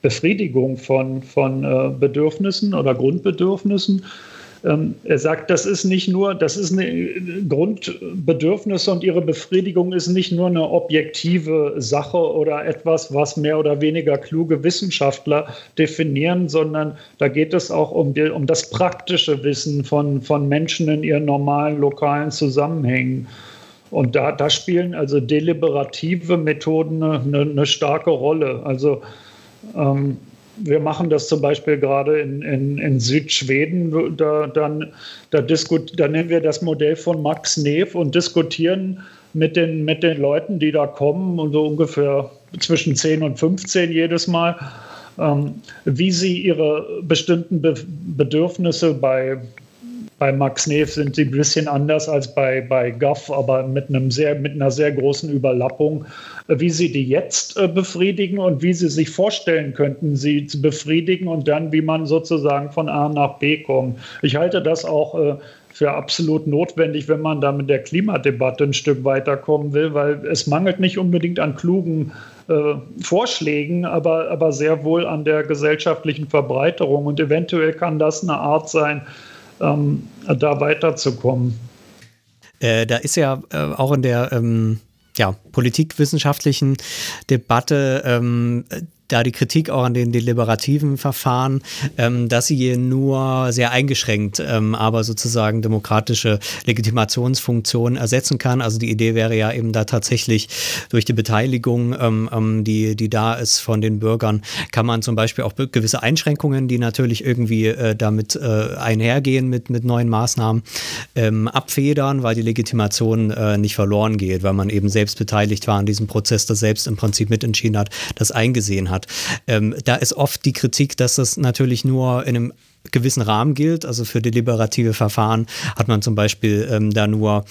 Befriedigung von, von äh, Bedürfnissen oder Grundbedürfnissen. Ähm, er sagt, das ist nicht nur, das ist eine Grundbedürfnisse und ihre Befriedigung ist nicht nur eine objektive Sache oder etwas, was mehr oder weniger kluge Wissenschaftler definieren, sondern da geht es auch um, die, um das praktische Wissen von, von Menschen in ihren normalen lokalen Zusammenhängen. Und da, da spielen also deliberative Methoden eine, eine starke Rolle. Also ähm, wir machen das zum Beispiel gerade in, in, in Südschweden. Da, dann, da, da nehmen wir das Modell von Max Neef und diskutieren mit den, mit den Leuten, die da kommen, und so ungefähr zwischen 10 und 15 jedes Mal, ähm, wie sie ihre bestimmten Be Bedürfnisse bei bei Max Neef sind sie ein bisschen anders als bei, bei Guff, aber mit, einem sehr, mit einer sehr großen Überlappung, wie sie die jetzt äh, befriedigen und wie sie sich vorstellen könnten, sie zu befriedigen und dann, wie man sozusagen von A nach B kommt. Ich halte das auch äh, für absolut notwendig, wenn man da mit der Klimadebatte ein Stück weiterkommen will, weil es mangelt nicht unbedingt an klugen äh, Vorschlägen, aber, aber sehr wohl an der gesellschaftlichen Verbreiterung. Und eventuell kann das eine Art sein, ähm, da weiterzukommen. Äh, da ist ja äh, auch in der ähm, ja, politikwissenschaftlichen Debatte ähm, da die Kritik auch an den deliberativen Verfahren, ähm, dass sie nur sehr eingeschränkt, ähm, aber sozusagen demokratische Legitimationsfunktionen ersetzen kann. Also die Idee wäre ja eben da tatsächlich durch die Beteiligung, ähm, ähm die, die da ist von den Bürgern, kann man zum Beispiel auch gewisse Einschränkungen, die natürlich irgendwie äh, damit äh, einhergehen mit, mit neuen Maßnahmen, ähm, abfedern, weil die Legitimation äh, nicht verloren geht, weil man eben selbst beteiligt war an diesem Prozess, das selbst im Prinzip mitentschieden hat, das eingesehen hat hat. Ähm, da ist oft die Kritik, dass das natürlich nur in einem gewissen Rahmen gilt. Also für deliberative Verfahren hat man zum Beispiel ähm, da nur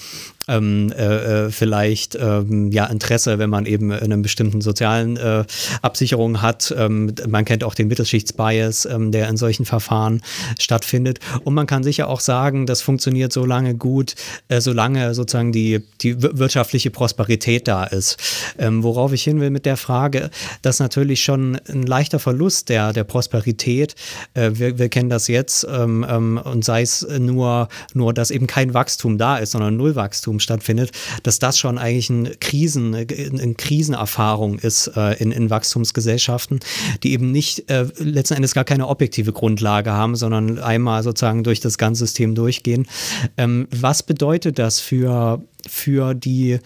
ähm, äh, äh, vielleicht ähm, ja Interesse, wenn man eben in einer bestimmten sozialen äh, Absicherung hat. Ähm, man kennt auch den Mittelschichtsbias, ähm, der in solchen Verfahren stattfindet. Und man kann sicher auch sagen, das funktioniert so lange gut, äh, solange sozusagen die, die wirtschaftliche Prosperität da ist. Ähm, worauf ich hin will mit der Frage, dass natürlich schon ein leichter Verlust der, der Prosperität, äh, wir, wir kennen das jetzt, ähm, und sei es nur, nur, dass eben kein Wachstum da ist, sondern Nullwachstum Wachstum stattfindet, dass das schon eigentlich ein Krisen, eine Krisenerfahrung ist äh, in, in Wachstumsgesellschaften, die eben nicht äh, letzten Endes gar keine objektive Grundlage haben, sondern einmal sozusagen durch das ganze System durchgehen. Ähm, was bedeutet das für für die,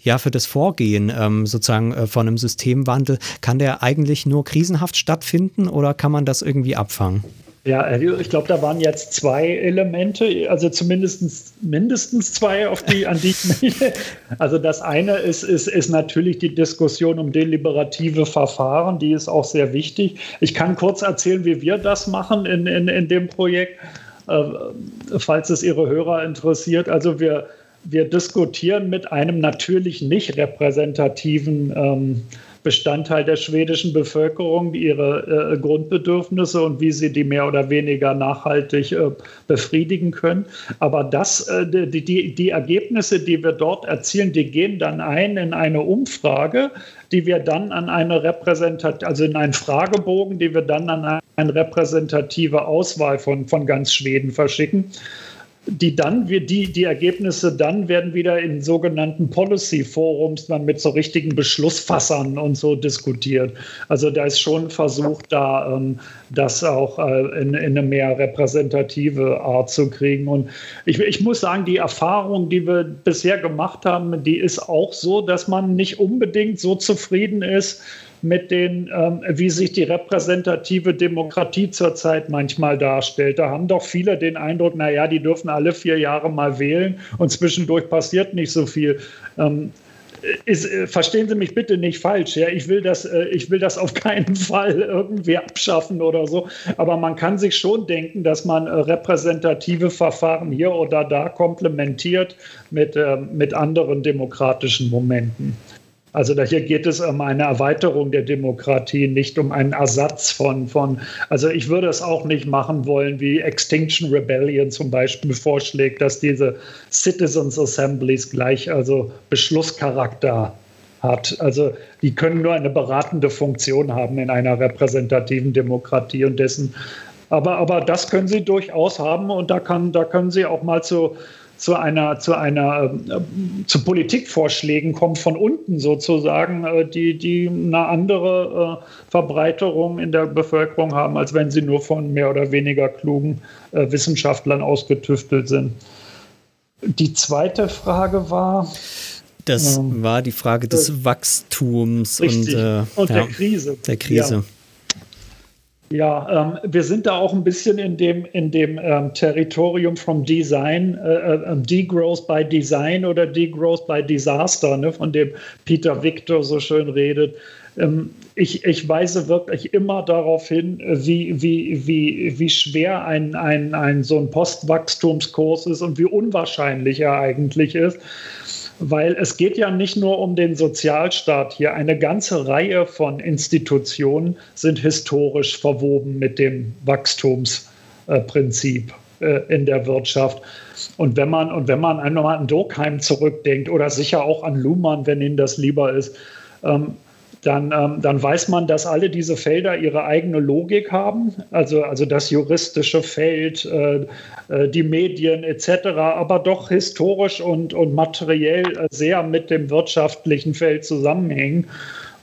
ja, für das Vorgehen ähm, sozusagen äh, von einem Systemwandel, kann der eigentlich nur krisenhaft stattfinden oder kann man das irgendwie abfangen? Ja, äh, ich glaube, da waren jetzt zwei Elemente, also zumindest mindestens zwei, auf die, an die ich mich. Also das eine ist, ist, ist natürlich die Diskussion um deliberative Verfahren, die ist auch sehr wichtig. Ich kann kurz erzählen, wie wir das machen in, in, in dem Projekt, äh, falls es Ihre Hörer interessiert. Also wir, wir diskutieren mit einem natürlich nicht repräsentativen ähm, Bestandteil der schwedischen Bevölkerung, ihre äh, Grundbedürfnisse und wie sie die mehr oder weniger nachhaltig äh, befriedigen können. Aber das, äh, die, die, die Ergebnisse, die wir dort erzielen, die gehen dann ein in eine Umfrage, die wir dann an eine repräsentat also in einen Fragebogen, die wir dann an eine repräsentative Auswahl von, von ganz Schweden verschicken. Die dann, die, die Ergebnisse dann werden wieder in sogenannten Policy Forums dann mit so richtigen Beschlussfassern und so diskutiert. Also da ist schon versucht, da ähm, das auch äh, in, in, eine mehr repräsentative Art zu kriegen. Und ich, ich muss sagen, die Erfahrung, die wir bisher gemacht haben, die ist auch so, dass man nicht unbedingt so zufrieden ist, mit den, ähm, wie sich die repräsentative Demokratie zurzeit manchmal darstellt. Da haben doch viele den Eindruck, naja, die dürfen alle vier Jahre mal wählen und zwischendurch passiert nicht so viel. Ähm, ist, äh, verstehen Sie mich bitte nicht falsch. Ja? Ich, will das, äh, ich will das auf keinen Fall irgendwie abschaffen oder so. Aber man kann sich schon denken, dass man äh, repräsentative Verfahren hier oder da komplementiert mit, äh, mit anderen demokratischen Momenten. Also hier geht es um eine Erweiterung der Demokratie, nicht um einen Ersatz von, von, also ich würde es auch nicht machen wollen, wie Extinction Rebellion zum Beispiel vorschlägt, dass diese Citizens Assemblies gleich also Beschlusscharakter hat. Also die können nur eine beratende Funktion haben in einer repräsentativen Demokratie und dessen. Aber, aber das können sie durchaus haben und da, kann, da können sie auch mal zu zu einer, zu einer, äh, zu Politikvorschlägen kommt von unten sozusagen, äh, die, die eine andere äh, Verbreiterung in der Bevölkerung haben, als wenn sie nur von mehr oder weniger klugen Wissenschaftlern ausgetüftelt sind. Die zweite Frage war. Das ähm, war die Frage des Wachstums und, und der Krise. Der Krise. Ja. Ja, ähm, wir sind da auch ein bisschen in dem, in dem ähm, Territorium from Design, äh, äh, ähm, Degrowth by Design oder Degrowth by Disaster, ne, von dem Peter Victor so schön redet. Ähm, ich, ich weise wirklich immer darauf hin, wie, wie, wie, wie schwer ein, ein, ein so ein Postwachstumskurs ist und wie unwahrscheinlich er eigentlich ist weil es geht ja nicht nur um den Sozialstaat hier. Eine ganze Reihe von Institutionen sind historisch verwoben mit dem Wachstumsprinzip äh, in der Wirtschaft. Und wenn man, und wenn man einmal an Durkheim zurückdenkt oder sicher auch an Luhmann, wenn Ihnen das lieber ist, ähm, dann, ähm, dann weiß man, dass alle diese Felder ihre eigene Logik haben, also, also das juristische Feld, äh, äh, die Medien etc., aber doch historisch und, und materiell sehr mit dem wirtschaftlichen Feld zusammenhängen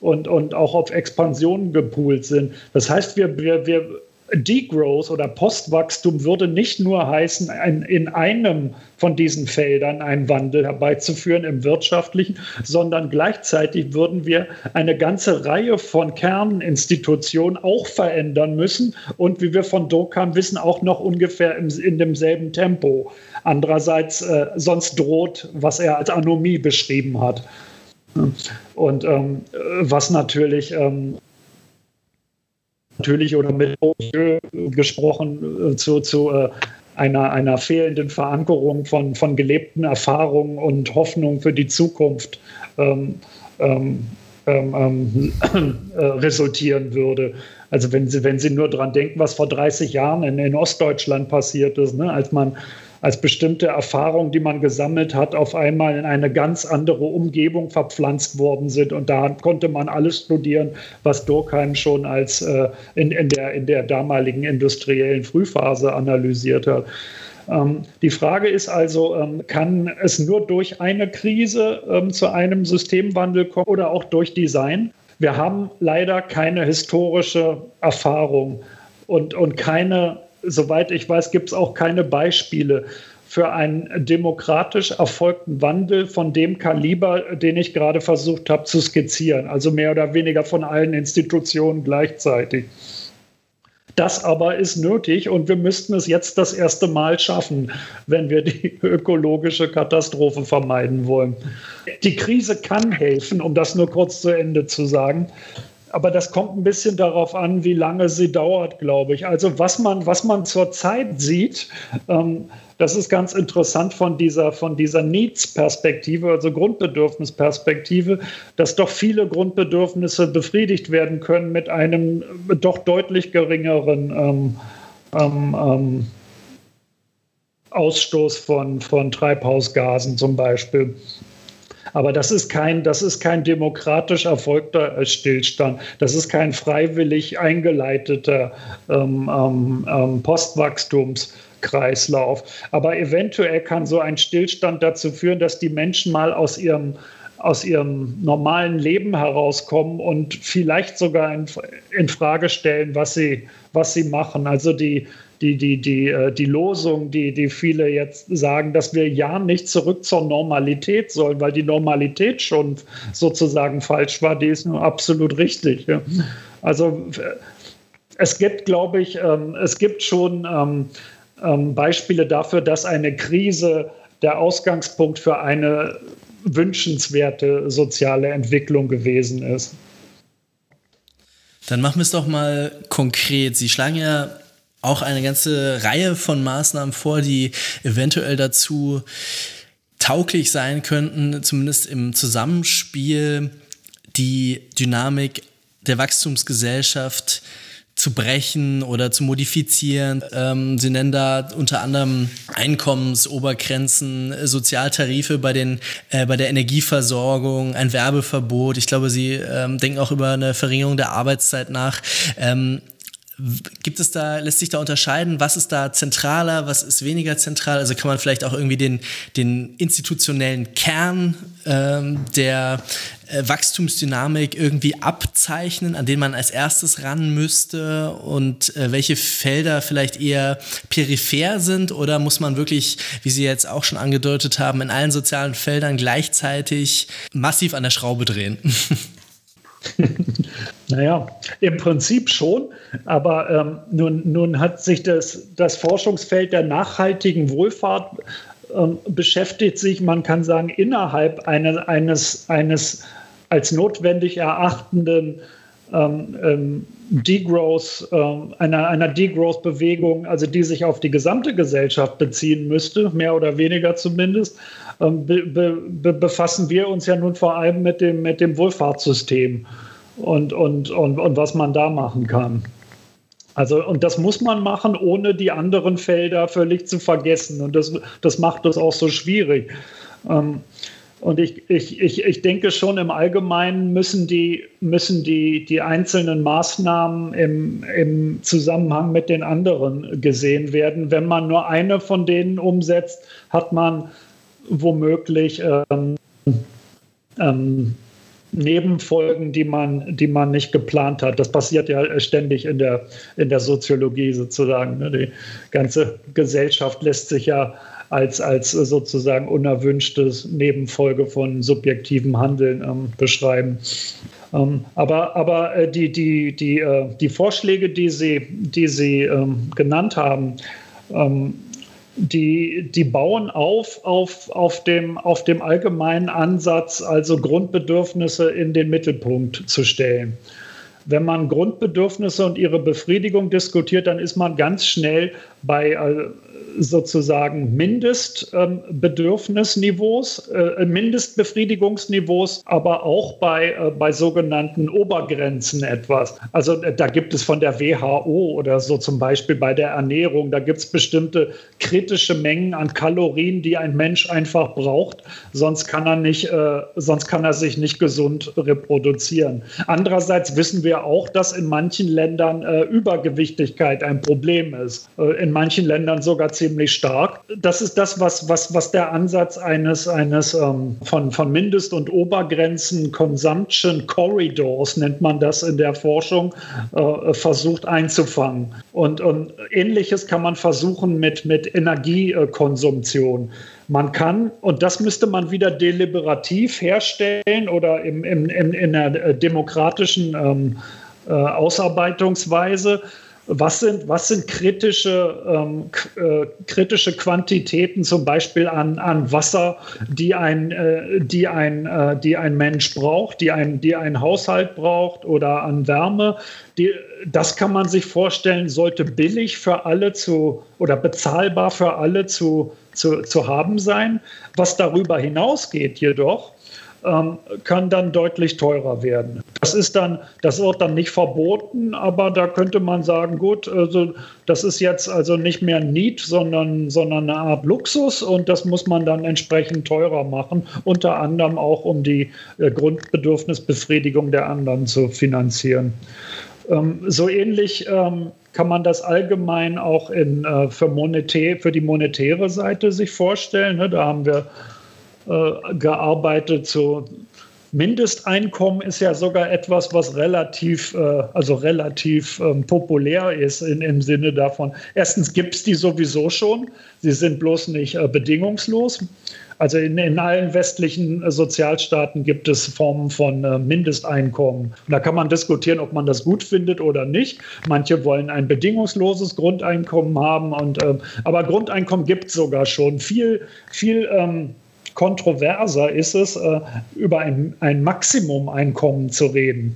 und, und auch auf Expansion gepoolt sind. Das heißt, wir, wir, wir Degrowth oder Postwachstum würde nicht nur heißen, ein, in einem von diesen Feldern einen Wandel herbeizuführen im wirtschaftlichen, sondern gleichzeitig würden wir eine ganze Reihe von Kerninstitutionen auch verändern müssen und wie wir von Dokam wissen, auch noch ungefähr im, in demselben Tempo. Andererseits, äh, sonst droht, was er als Anomie beschrieben hat. Und ähm, was natürlich ähm, natürlich oder mit gesprochen äh, zu, zu äh, einer, einer fehlenden Verankerung von, von gelebten Erfahrungen und Hoffnung für die Zukunft ähm, ähm, ähm, ähm äh, resultieren würde. Also wenn Sie, wenn Sie nur daran denken, was vor 30 Jahren in, in Ostdeutschland passiert ist, ne, als man als bestimmte Erfahrungen, die man gesammelt hat, auf einmal in eine ganz andere Umgebung verpflanzt worden sind. Und da konnte man alles studieren, was Durkheim schon als äh, in, in, der, in der damaligen industriellen Frühphase analysiert hat. Ähm, die Frage ist also, ähm, kann es nur durch eine Krise ähm, zu einem Systemwandel kommen oder auch durch Design? Wir haben leider keine historische Erfahrung und, und keine soweit ich weiß, gibt es auch keine Beispiele für einen demokratisch erfolgten Wandel von dem Kaliber, den ich gerade versucht habe zu skizzieren. Also mehr oder weniger von allen Institutionen gleichzeitig. Das aber ist nötig und wir müssten es jetzt das erste Mal schaffen, wenn wir die ökologische Katastrophe vermeiden wollen. Die Krise kann helfen, um das nur kurz zu Ende zu sagen aber das kommt ein bisschen darauf an, wie lange sie dauert, glaube ich. Also was man, was man zurzeit sieht, ähm, das ist ganz interessant von dieser, von dieser Needs-Perspektive, also Grundbedürfnisperspektive, dass doch viele Grundbedürfnisse befriedigt werden können mit einem doch deutlich geringeren ähm, ähm, ähm Ausstoß von, von Treibhausgasen zum Beispiel. Aber das ist kein, das ist kein demokratisch erfolgter Stillstand. Das ist kein freiwillig eingeleiteter ähm, ähm, ähm Postwachstumskreislauf. Aber eventuell kann so ein Stillstand dazu führen, dass die Menschen mal aus ihrem aus ihrem normalen Leben herauskommen und vielleicht sogar in, in Frage stellen, was sie, was sie machen. Also die, die, die, die, äh, die Losung, die, die viele jetzt sagen, dass wir ja nicht zurück zur Normalität sollen, weil die Normalität schon sozusagen falsch war, die ist nur absolut richtig. Also es gibt, glaube ich, ähm, es gibt schon ähm, ähm, Beispiele dafür, dass eine Krise der Ausgangspunkt für eine wünschenswerte soziale Entwicklung gewesen ist. Dann machen wir es doch mal konkret. Sie schlagen ja auch eine ganze Reihe von Maßnahmen vor, die eventuell dazu tauglich sein könnten, zumindest im Zusammenspiel die Dynamik der Wachstumsgesellschaft zu brechen oder zu modifizieren. Ähm, sie nennen da unter anderem Einkommensobergrenzen, Sozialtarife bei, den, äh, bei der Energieversorgung, ein Werbeverbot. Ich glaube, Sie ähm, denken auch über eine Verringerung der Arbeitszeit nach. Ähm, Gibt es da, lässt sich da unterscheiden, was ist da zentraler, was ist weniger zentral? Also kann man vielleicht auch irgendwie den, den institutionellen Kern ähm, der äh, Wachstumsdynamik irgendwie abzeichnen, an den man als erstes ran müsste und äh, welche Felder vielleicht eher peripher sind oder muss man wirklich, wie Sie jetzt auch schon angedeutet haben, in allen sozialen Feldern gleichzeitig massiv an der Schraube drehen? Naja, im Prinzip schon, aber ähm, nun, nun hat sich das, das Forschungsfeld der nachhaltigen Wohlfahrt ähm, beschäftigt sich, man kann sagen, innerhalb eine, eines, eines als notwendig erachtenden ähm, ähm Degrowth, äh, einer, einer Degrowth-Bewegung, also die sich auf die gesamte Gesellschaft beziehen müsste, mehr oder weniger zumindest, ähm, be, be, befassen wir uns ja nun vor allem mit dem, mit dem Wohlfahrtssystem und, und, und, und was man da machen kann. Also, und das muss man machen, ohne die anderen Felder völlig zu vergessen. Und das, das macht es auch so schwierig. Ähm, und ich, ich, ich, ich denke schon, im Allgemeinen müssen die, müssen die, die einzelnen Maßnahmen im, im Zusammenhang mit den anderen gesehen werden. Wenn man nur eine von denen umsetzt, hat man womöglich ähm, ähm, Nebenfolgen, die man, die man nicht geplant hat. Das passiert ja ständig in der, in der Soziologie sozusagen. Ne? Die ganze Gesellschaft lässt sich ja als, als sozusagen unerwünschtes Nebenfolge von subjektivem Handeln ähm, beschreiben. Ähm, aber aber äh, die, die, die, äh, die Vorschläge, die Sie, die Sie ähm, genannt haben, ähm, die, die bauen auf, auf, auf, dem, auf dem allgemeinen Ansatz, also Grundbedürfnisse in den Mittelpunkt zu stellen. Wenn man Grundbedürfnisse und ihre Befriedigung diskutiert, dann ist man ganz schnell bei äh, sozusagen Mindestbedürfnisniveaus, äh, Mindestbefriedigungsniveaus, aber auch bei, äh, bei sogenannten Obergrenzen etwas. Also äh, da gibt es von der WHO oder so zum Beispiel bei der Ernährung, da gibt es bestimmte kritische Mengen an Kalorien, die ein Mensch einfach braucht, sonst kann er nicht, äh, sonst kann er sich nicht gesund reproduzieren. Andererseits wissen wir auch, dass in manchen Ländern äh, Übergewichtigkeit ein Problem ist. Äh, in manchen Ländern sogar ziemlich stark. Das ist das, was, was, was der Ansatz eines, eines ähm, von, von Mindest- und Obergrenzen, Consumption Corridors nennt man das in der Forschung, äh, versucht einzufangen. Und, und ähnliches kann man versuchen mit, mit Energiekonsumption. Man kann, und das müsste man wieder deliberativ herstellen oder im, im, im in der demokratischen ähm, äh, Ausarbeitungsweise, was sind, was sind kritische, ähm, äh, kritische Quantitäten zum Beispiel an, an Wasser, die ein, äh, die, ein, äh, die ein Mensch braucht, die ein, die ein Haushalt braucht oder an Wärme? Die, das kann man sich vorstellen, sollte billig für alle zu oder bezahlbar für alle zu, zu, zu haben sein. Was darüber hinausgeht jedoch, ähm, kann dann deutlich teurer werden. Das ist dann, das wird dann nicht verboten, aber da könnte man sagen, gut, also das ist jetzt also nicht mehr Need, sondern, sondern eine Art Luxus und das muss man dann entsprechend teurer machen, unter anderem auch um die äh, Grundbedürfnisbefriedigung der anderen zu finanzieren. Ähm, so ähnlich ähm, kann man das allgemein auch in, äh, für, monetär, für die monetäre Seite sich vorstellen. Ne? Da haben wir äh, gearbeitet zu Mindesteinkommen ist ja sogar etwas, was relativ, äh, also relativ ähm, populär ist in, im Sinne davon. Erstens gibt es die sowieso schon. Sie sind bloß nicht äh, bedingungslos. Also in, in allen westlichen äh, Sozialstaaten gibt es Formen von äh, Mindesteinkommen. Da kann man diskutieren, ob man das gut findet oder nicht. Manche wollen ein bedingungsloses Grundeinkommen haben. Und, ähm, aber Grundeinkommen gibt es sogar schon. Viel, viel ähm, kontroverser ist es, äh, über ein, ein Maximum-Einkommen zu reden.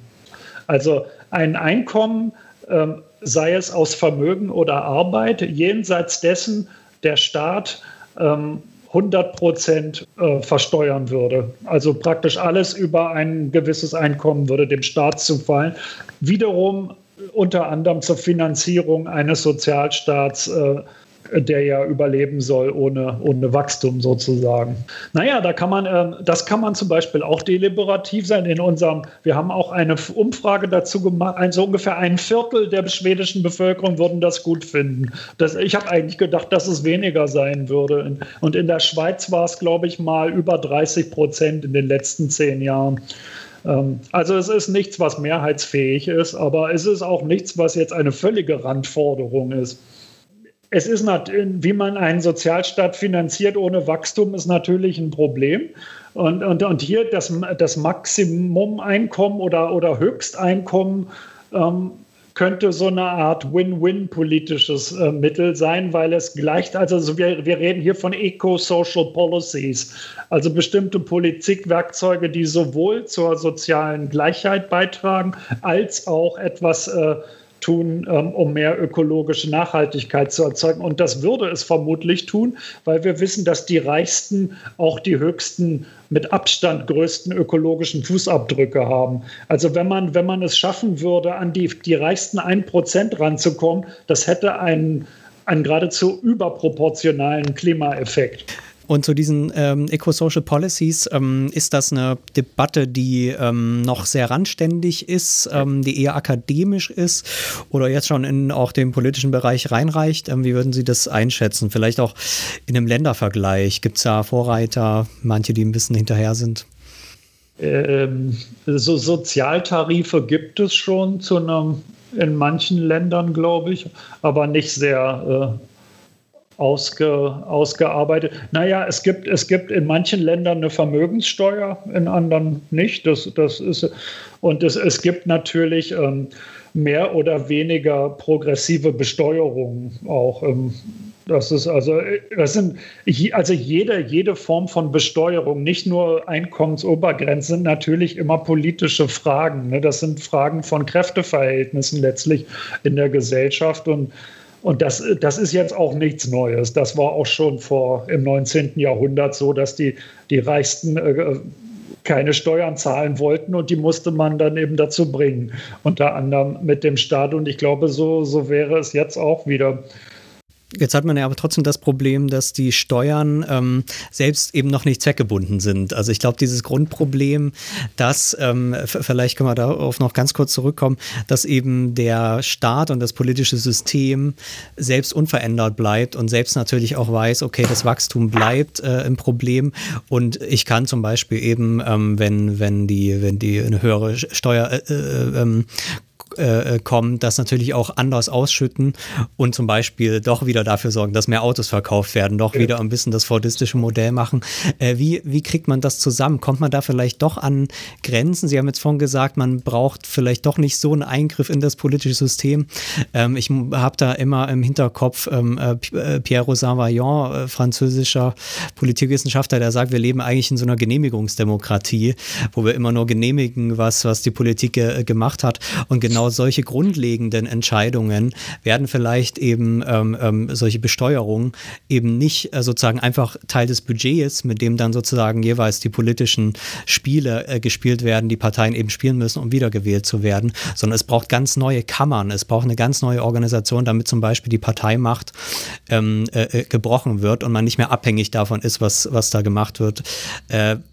Also ein Einkommen, äh, sei es aus Vermögen oder Arbeit, jenseits dessen der Staat ähm, 100 Prozent äh, versteuern würde. Also praktisch alles über ein gewisses Einkommen würde dem Staat zufallen. Wiederum unter anderem zur Finanzierung eines Sozialstaats äh, der ja überleben soll ohne, ohne Wachstum sozusagen. Naja, da kann man, äh, das kann man zum Beispiel auch deliberativ sein. In unserem, wir haben auch eine Umfrage dazu gemacht, so ungefähr ein Viertel der schwedischen Bevölkerung würden das gut finden. Das, ich habe eigentlich gedacht, dass es weniger sein würde. Und in der Schweiz war es, glaube ich, mal über 30 Prozent in den letzten zehn Jahren. Ähm, also es ist nichts, was mehrheitsfähig ist, aber es ist auch nichts, was jetzt eine völlige Randforderung ist es ist wie man einen Sozialstaat finanziert ohne Wachstum, ist natürlich ein Problem. Und, und, und hier das, das Maximum-Einkommen oder, oder Höchsteinkommen ähm, könnte so eine Art Win-Win politisches äh, Mittel sein, weil es gleicht, also wir, wir reden hier von Eco-Social Policies, also bestimmte Politikwerkzeuge, die sowohl zur sozialen Gleichheit beitragen, als auch etwas äh, tun, ähm, um mehr ökologische Nachhaltigkeit zu erzeugen. Und das würde es vermutlich tun, weil wir wissen, dass die Reichsten auch die höchsten, mit Abstand größten ökologischen Fußabdrücke haben. Also wenn man, wenn man es schaffen würde, an die, die reichsten 1% ranzukommen, das hätte einen, einen geradezu überproportionalen Klimaeffekt. Und zu diesen ähm, Eco-Social Policies ähm, ist das eine Debatte, die ähm, noch sehr randständig ist, ähm, die eher akademisch ist oder jetzt schon in auch den politischen Bereich reinreicht. Ähm, wie würden Sie das einschätzen? Vielleicht auch in einem Ländervergleich. Gibt es da Vorreiter, manche, die ein bisschen hinterher sind? Ähm, so Sozialtarife gibt es schon zu einem, in manchen Ländern, glaube ich, aber nicht sehr äh, ausge, ausgearbeitet. Naja, es gibt, es gibt in manchen Ländern eine Vermögenssteuer, in anderen nicht. Das, das ist, und es, es gibt natürlich ähm, mehr oder weniger progressive Besteuerung auch. Ähm, das ist also, das sind, also jede, jede Form von Besteuerung, nicht nur Einkommensobergrenzen, sind natürlich immer politische Fragen. Ne? Das sind Fragen von Kräfteverhältnissen letztlich in der Gesellschaft und und das, das ist jetzt auch nichts Neues. Das war auch schon vor im 19. Jahrhundert so, dass die, die Reichsten äh, keine Steuern zahlen wollten und die musste man dann eben dazu bringen, unter anderem mit dem Staat. Und ich glaube, so, so wäre es jetzt auch wieder. Jetzt hat man ja aber trotzdem das Problem, dass die Steuern ähm, selbst eben noch nicht zweckgebunden sind. Also ich glaube, dieses Grundproblem, dass, ähm, vielleicht können wir darauf noch ganz kurz zurückkommen, dass eben der Staat und das politische System selbst unverändert bleibt und selbst natürlich auch weiß, okay, das Wachstum bleibt äh, ein Problem und ich kann zum Beispiel eben, ähm, wenn, wenn die, wenn die eine höhere Steuer äh, äh, ähm, äh, äh, kommen, das natürlich auch anders ausschütten und zum Beispiel doch wieder dafür sorgen, dass mehr Autos verkauft werden, doch ja. wieder ein bisschen das fordistische Modell machen. Äh, wie, wie kriegt man das zusammen? Kommt man da vielleicht doch an Grenzen? Sie haben jetzt vorhin gesagt, man braucht vielleicht doch nicht so einen Eingriff in das politische System. Ähm, ich habe da immer im Hinterkopf ähm, äh, äh Pierre Rosan-Vaillant, äh, französischer Politikwissenschaftler, der sagt, wir leben eigentlich in so einer Genehmigungsdemokratie, wo wir immer nur genehmigen, was, was die Politik gemacht hat. Und genau solche grundlegenden Entscheidungen werden vielleicht eben ähm, ähm, solche Besteuerungen eben nicht äh, sozusagen einfach Teil des Budgets, mit dem dann sozusagen jeweils die politischen Spiele äh, gespielt werden, die Parteien eben spielen müssen, um wiedergewählt zu werden, sondern es braucht ganz neue Kammern, es braucht eine ganz neue Organisation, damit zum Beispiel die Parteimacht ähm, äh, äh gebrochen wird und man nicht mehr abhängig davon ist, was, was da gemacht wird.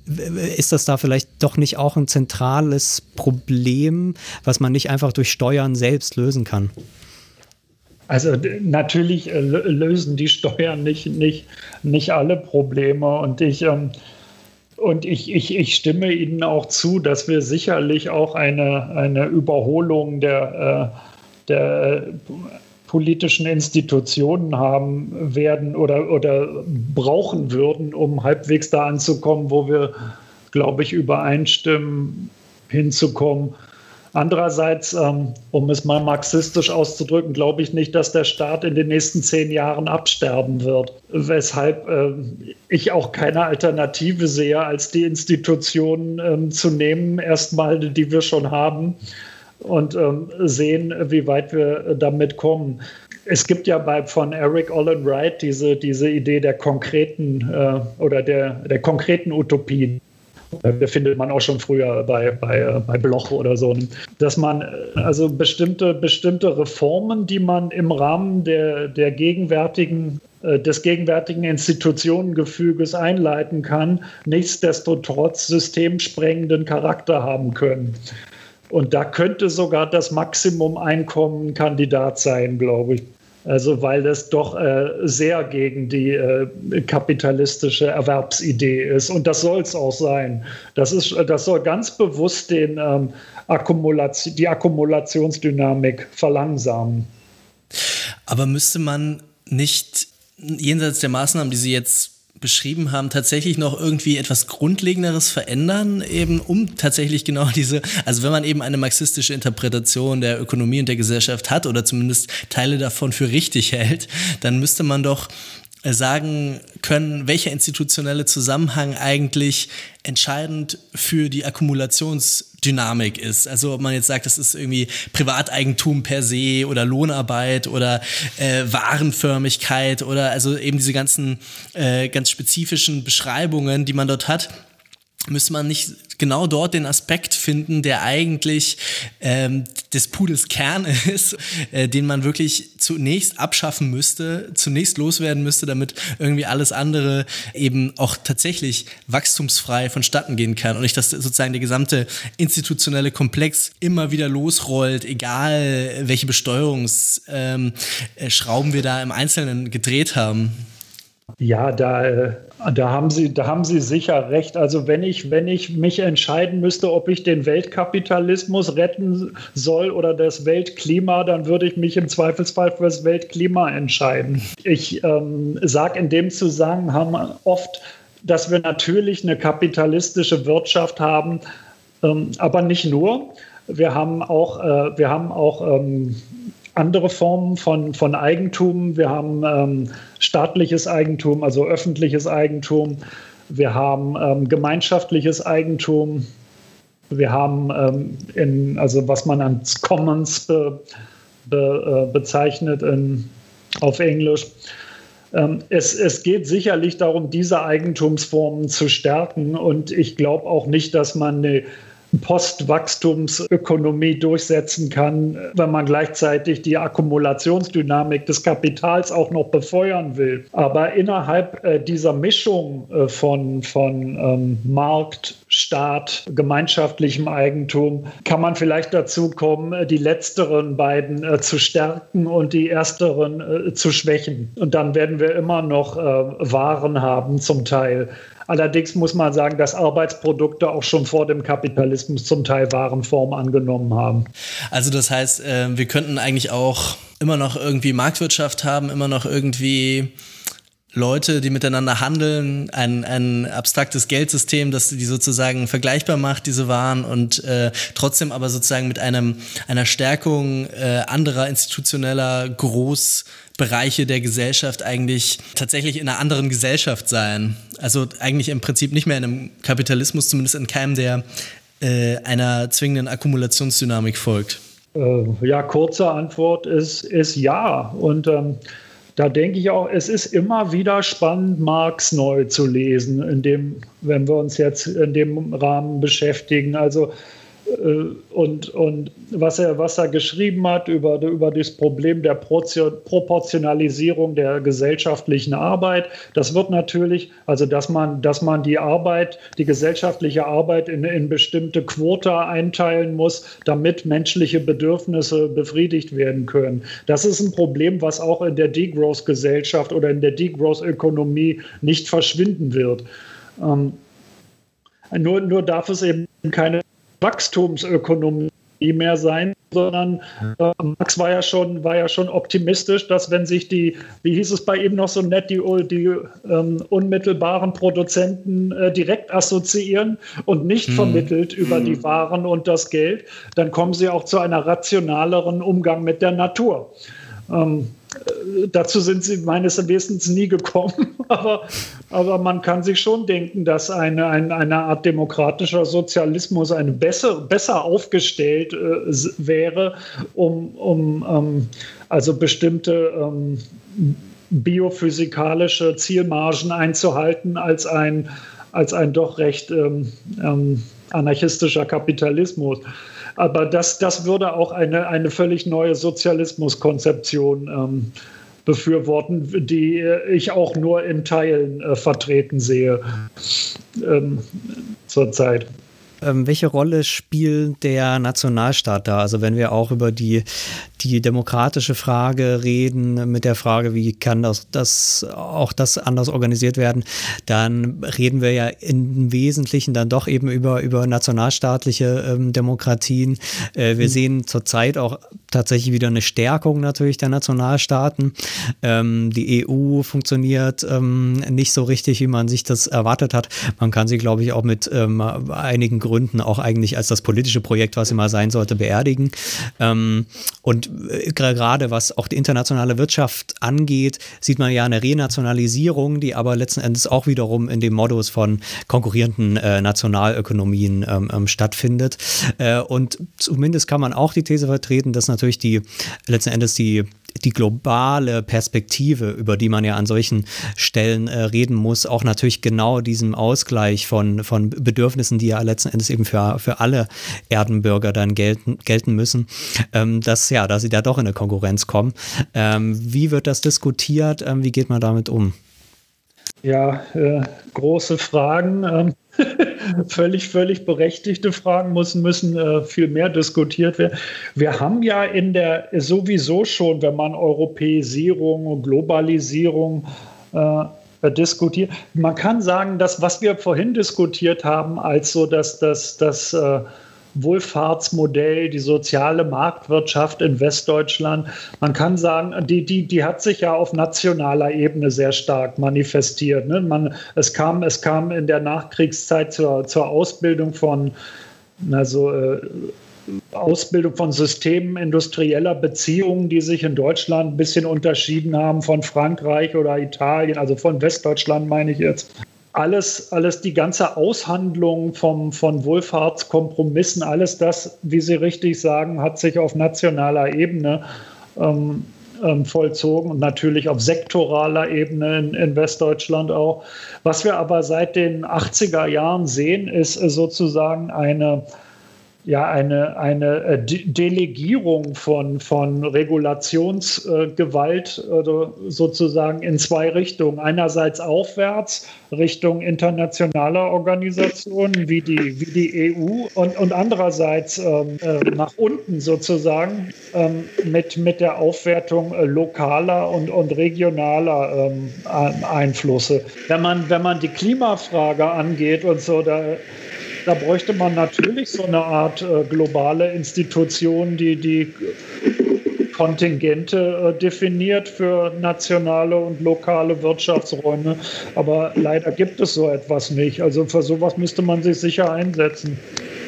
Äh, ist das da vielleicht doch nicht auch ein zentrales Problem, was man nicht einfach durch Steuern selbst lösen kann? Also natürlich äh, lösen die Steuern nicht, nicht, nicht alle Probleme und ich, ähm, und ich, ich, ich stimme Ihnen auch zu, dass wir sicherlich auch eine, eine Überholung der, äh, der politischen Institutionen haben werden oder, oder brauchen würden, um halbwegs da anzukommen, wo wir, glaube ich, übereinstimmen, hinzukommen. Andererseits, ähm, um es mal marxistisch auszudrücken, glaube ich nicht, dass der Staat in den nächsten zehn Jahren absterben wird. Weshalb äh, ich auch keine Alternative sehe, als die Institutionen ähm, zu nehmen, erstmal, die wir schon haben und ähm, sehen, wie weit wir damit kommen. Es gibt ja bei, von Eric Olin Wright diese, diese Idee der konkreten äh, oder der, der konkreten Utopie. Das findet man auch schon früher bei, bei, bei Bloch oder so. Dass man äh, also bestimmte, bestimmte Reformen, die man im Rahmen der, der gegenwärtigen äh, des gegenwärtigen Institutionengefüges einleiten kann, nichtsdestotrotz systemsprengenden Charakter haben können. Und da könnte sogar das Maximum Einkommen Kandidat sein, glaube ich. Also weil das doch äh, sehr gegen die äh, kapitalistische Erwerbsidee ist. Und das soll es auch sein. Das, ist, das soll ganz bewusst den, ähm, Akkumulation, die Akkumulationsdynamik verlangsamen. Aber müsste man nicht jenseits der Maßnahmen, die Sie jetzt beschrieben haben, tatsächlich noch irgendwie etwas Grundlegenderes verändern, eben um tatsächlich genau diese, also wenn man eben eine marxistische Interpretation der Ökonomie und der Gesellschaft hat oder zumindest Teile davon für richtig hält, dann müsste man doch sagen können, welcher institutionelle Zusammenhang eigentlich entscheidend für die Akkumulationsdynamik ist. Also ob man jetzt sagt, das ist irgendwie Privateigentum per se oder Lohnarbeit oder äh, Warenförmigkeit oder also eben diese ganzen äh, ganz spezifischen Beschreibungen, die man dort hat müsste man nicht genau dort den Aspekt finden, der eigentlich ähm, des Pudels Kern ist, äh, den man wirklich zunächst abschaffen müsste, zunächst loswerden müsste, damit irgendwie alles andere eben auch tatsächlich wachstumsfrei vonstatten gehen kann und nicht, dass sozusagen der gesamte institutionelle Komplex immer wieder losrollt, egal welche Besteuerungsschrauben ähm, wir da im Einzelnen gedreht haben. Ja, da, äh, da, haben Sie, da haben Sie sicher recht. Also wenn ich, wenn ich mich entscheiden müsste, ob ich den Weltkapitalismus retten soll oder das Weltklima, dann würde ich mich im Zweifelsfall für das Weltklima entscheiden. Ich ähm, sage in dem Zusammenhang oft, dass wir natürlich eine kapitalistische Wirtschaft haben, ähm, aber nicht nur. Wir haben auch, äh, wir haben auch ähm, andere Formen von, von Eigentum. Wir haben ähm, staatliches Eigentum, also öffentliches Eigentum. Wir haben ähm, gemeinschaftliches Eigentum. Wir haben, ähm, in, also was man als Commons be, be, äh, bezeichnet in, auf Englisch. Ähm, es, es geht sicherlich darum, diese Eigentumsformen zu stärken. Und ich glaube auch nicht, dass man eine Postwachstumsökonomie durchsetzen kann, wenn man gleichzeitig die Akkumulationsdynamik des Kapitals auch noch befeuern will. Aber innerhalb äh, dieser Mischung äh, von, von ähm, Markt, Staat, gemeinschaftlichem Eigentum kann man vielleicht dazu kommen, äh, die letzteren beiden äh, zu stärken und die ersteren äh, zu schwächen. Und dann werden wir immer noch äh, Waren haben zum Teil Allerdings muss man sagen, dass Arbeitsprodukte auch schon vor dem Kapitalismus zum Teil Warenform angenommen haben. Also das heißt, äh, wir könnten eigentlich auch immer noch irgendwie Marktwirtschaft haben, immer noch irgendwie Leute, die miteinander handeln, ein, ein abstraktes Geldsystem, das die sozusagen vergleichbar macht, diese Waren, und äh, trotzdem aber sozusagen mit einem, einer Stärkung äh, anderer institutioneller Großbereiche der Gesellschaft eigentlich tatsächlich in einer anderen Gesellschaft sein. Also eigentlich im Prinzip nicht mehr in einem Kapitalismus, zumindest in keinem, der äh, einer zwingenden Akkumulationsdynamik folgt. Äh, ja, kurze Antwort ist, ist ja. Und ähm, da denke ich auch, es ist immer wieder spannend, Marx neu zu lesen, in dem, wenn wir uns jetzt in dem Rahmen beschäftigen. Also und, und was, er, was er geschrieben hat über, über das Problem der Proportionalisierung der gesellschaftlichen Arbeit, das wird natürlich, also dass man, dass man die Arbeit, die gesellschaftliche Arbeit in, in bestimmte Quota einteilen muss, damit menschliche Bedürfnisse befriedigt werden können. Das ist ein Problem, was auch in der Degrowth-Gesellschaft oder in der Degrowth-Ökonomie nicht verschwinden wird. Ähm, nur, nur darf es eben keine Wachstumsökonomie mehr sein, sondern äh, Max war ja schon war ja schon optimistisch, dass wenn sich die, wie hieß es bei ihm noch so nett, die, die ähm, unmittelbaren Produzenten äh, direkt assoziieren und nicht hm. vermittelt über hm. die Waren und das Geld, dann kommen sie auch zu einer rationaleren Umgang mit der Natur. Ähm, äh, dazu sind sie meines Wissens nie gekommen, aber, aber man kann sich schon denken, dass eine, eine, eine Art demokratischer Sozialismus eine besser, besser aufgestellt äh, wäre, um, um ähm, also bestimmte ähm, biophysikalische Zielmargen einzuhalten, als ein, als ein doch recht ähm, ähm anarchistischer Kapitalismus. Aber das, das würde auch eine, eine völlig neue Sozialismuskonzeption ähm, befürworten, die ich auch nur in Teilen äh, vertreten sehe ähm, zurzeit. Ähm, welche Rolle spielt der Nationalstaat da? Also wenn wir auch über die, die demokratische Frage reden, mit der Frage, wie kann das, das auch das anders organisiert werden, dann reden wir ja im Wesentlichen dann doch eben über, über nationalstaatliche ähm, Demokratien. Äh, wir mhm. sehen zurzeit auch tatsächlich wieder eine Stärkung natürlich der Nationalstaaten. Ähm, die EU funktioniert ähm, nicht so richtig, wie man sich das erwartet hat. Man kann sie, glaube ich, auch mit ähm, einigen Gründen auch eigentlich als das politische Projekt, was immer sein sollte, beerdigen. Ähm, und äh, gerade was auch die internationale Wirtschaft angeht, sieht man ja eine Renationalisierung, die aber letzten Endes auch wiederum in dem Modus von konkurrierenden äh, Nationalökonomien ähm, ähm, stattfindet. Äh, und zumindest kann man auch die These vertreten, dass natürlich die letzten Endes die die globale Perspektive, über die man ja an solchen Stellen äh, reden muss, auch natürlich genau diesem Ausgleich von, von Bedürfnissen, die ja letzten Endes eben für, für alle Erdenbürger dann gelten, gelten müssen, ähm, dass ja, dass sie da doch in eine Konkurrenz kommen. Ähm, wie wird das diskutiert? Ähm, wie geht man damit um? Ja, äh, große Fragen. Ähm, völlig, völlig berechtigte Fragen müssen, müssen äh, viel mehr diskutiert werden. Wir haben ja in der sowieso schon, wenn man Europäisierung und Globalisierung äh, diskutiert, man kann sagen, dass was wir vorhin diskutiert haben, als so dass das, das äh, Wohlfahrtsmodell, die soziale Marktwirtschaft in Westdeutschland. Man kann sagen, die, die, die hat sich ja auf nationaler Ebene sehr stark manifestiert. Ne? Man, es, kam, es kam in der Nachkriegszeit zur, zur Ausbildung von also, äh, Ausbildung von Systemen industrieller Beziehungen, die sich in Deutschland ein bisschen unterschieden haben von Frankreich oder Italien, also von Westdeutschland meine ich jetzt alles, alles die ganze Aushandlung vom, von Wohlfahrtskompromissen, alles das, wie Sie richtig sagen, hat sich auf nationaler Ebene ähm, ähm, vollzogen und natürlich auf sektoraler Ebene in, in, Westdeutschland auch. Was wir aber seit den 80er Jahren sehen, ist sozusagen eine ja eine, eine äh, Delegierung von, von Regulationsgewalt äh, sozusagen in zwei Richtungen. Einerseits aufwärts Richtung internationaler Organisationen wie die, wie die EU und, und andererseits ähm, äh, nach unten sozusagen ähm, mit, mit der Aufwertung lokaler und, und regionaler ähm, Einflüsse. Wenn man, wenn man die Klimafrage angeht und so, da da bräuchte man natürlich so eine Art äh, globale Institution, die die Kontingente äh, definiert für nationale und lokale Wirtschaftsräume. Aber leider gibt es so etwas nicht. Also für sowas müsste man sich sicher einsetzen.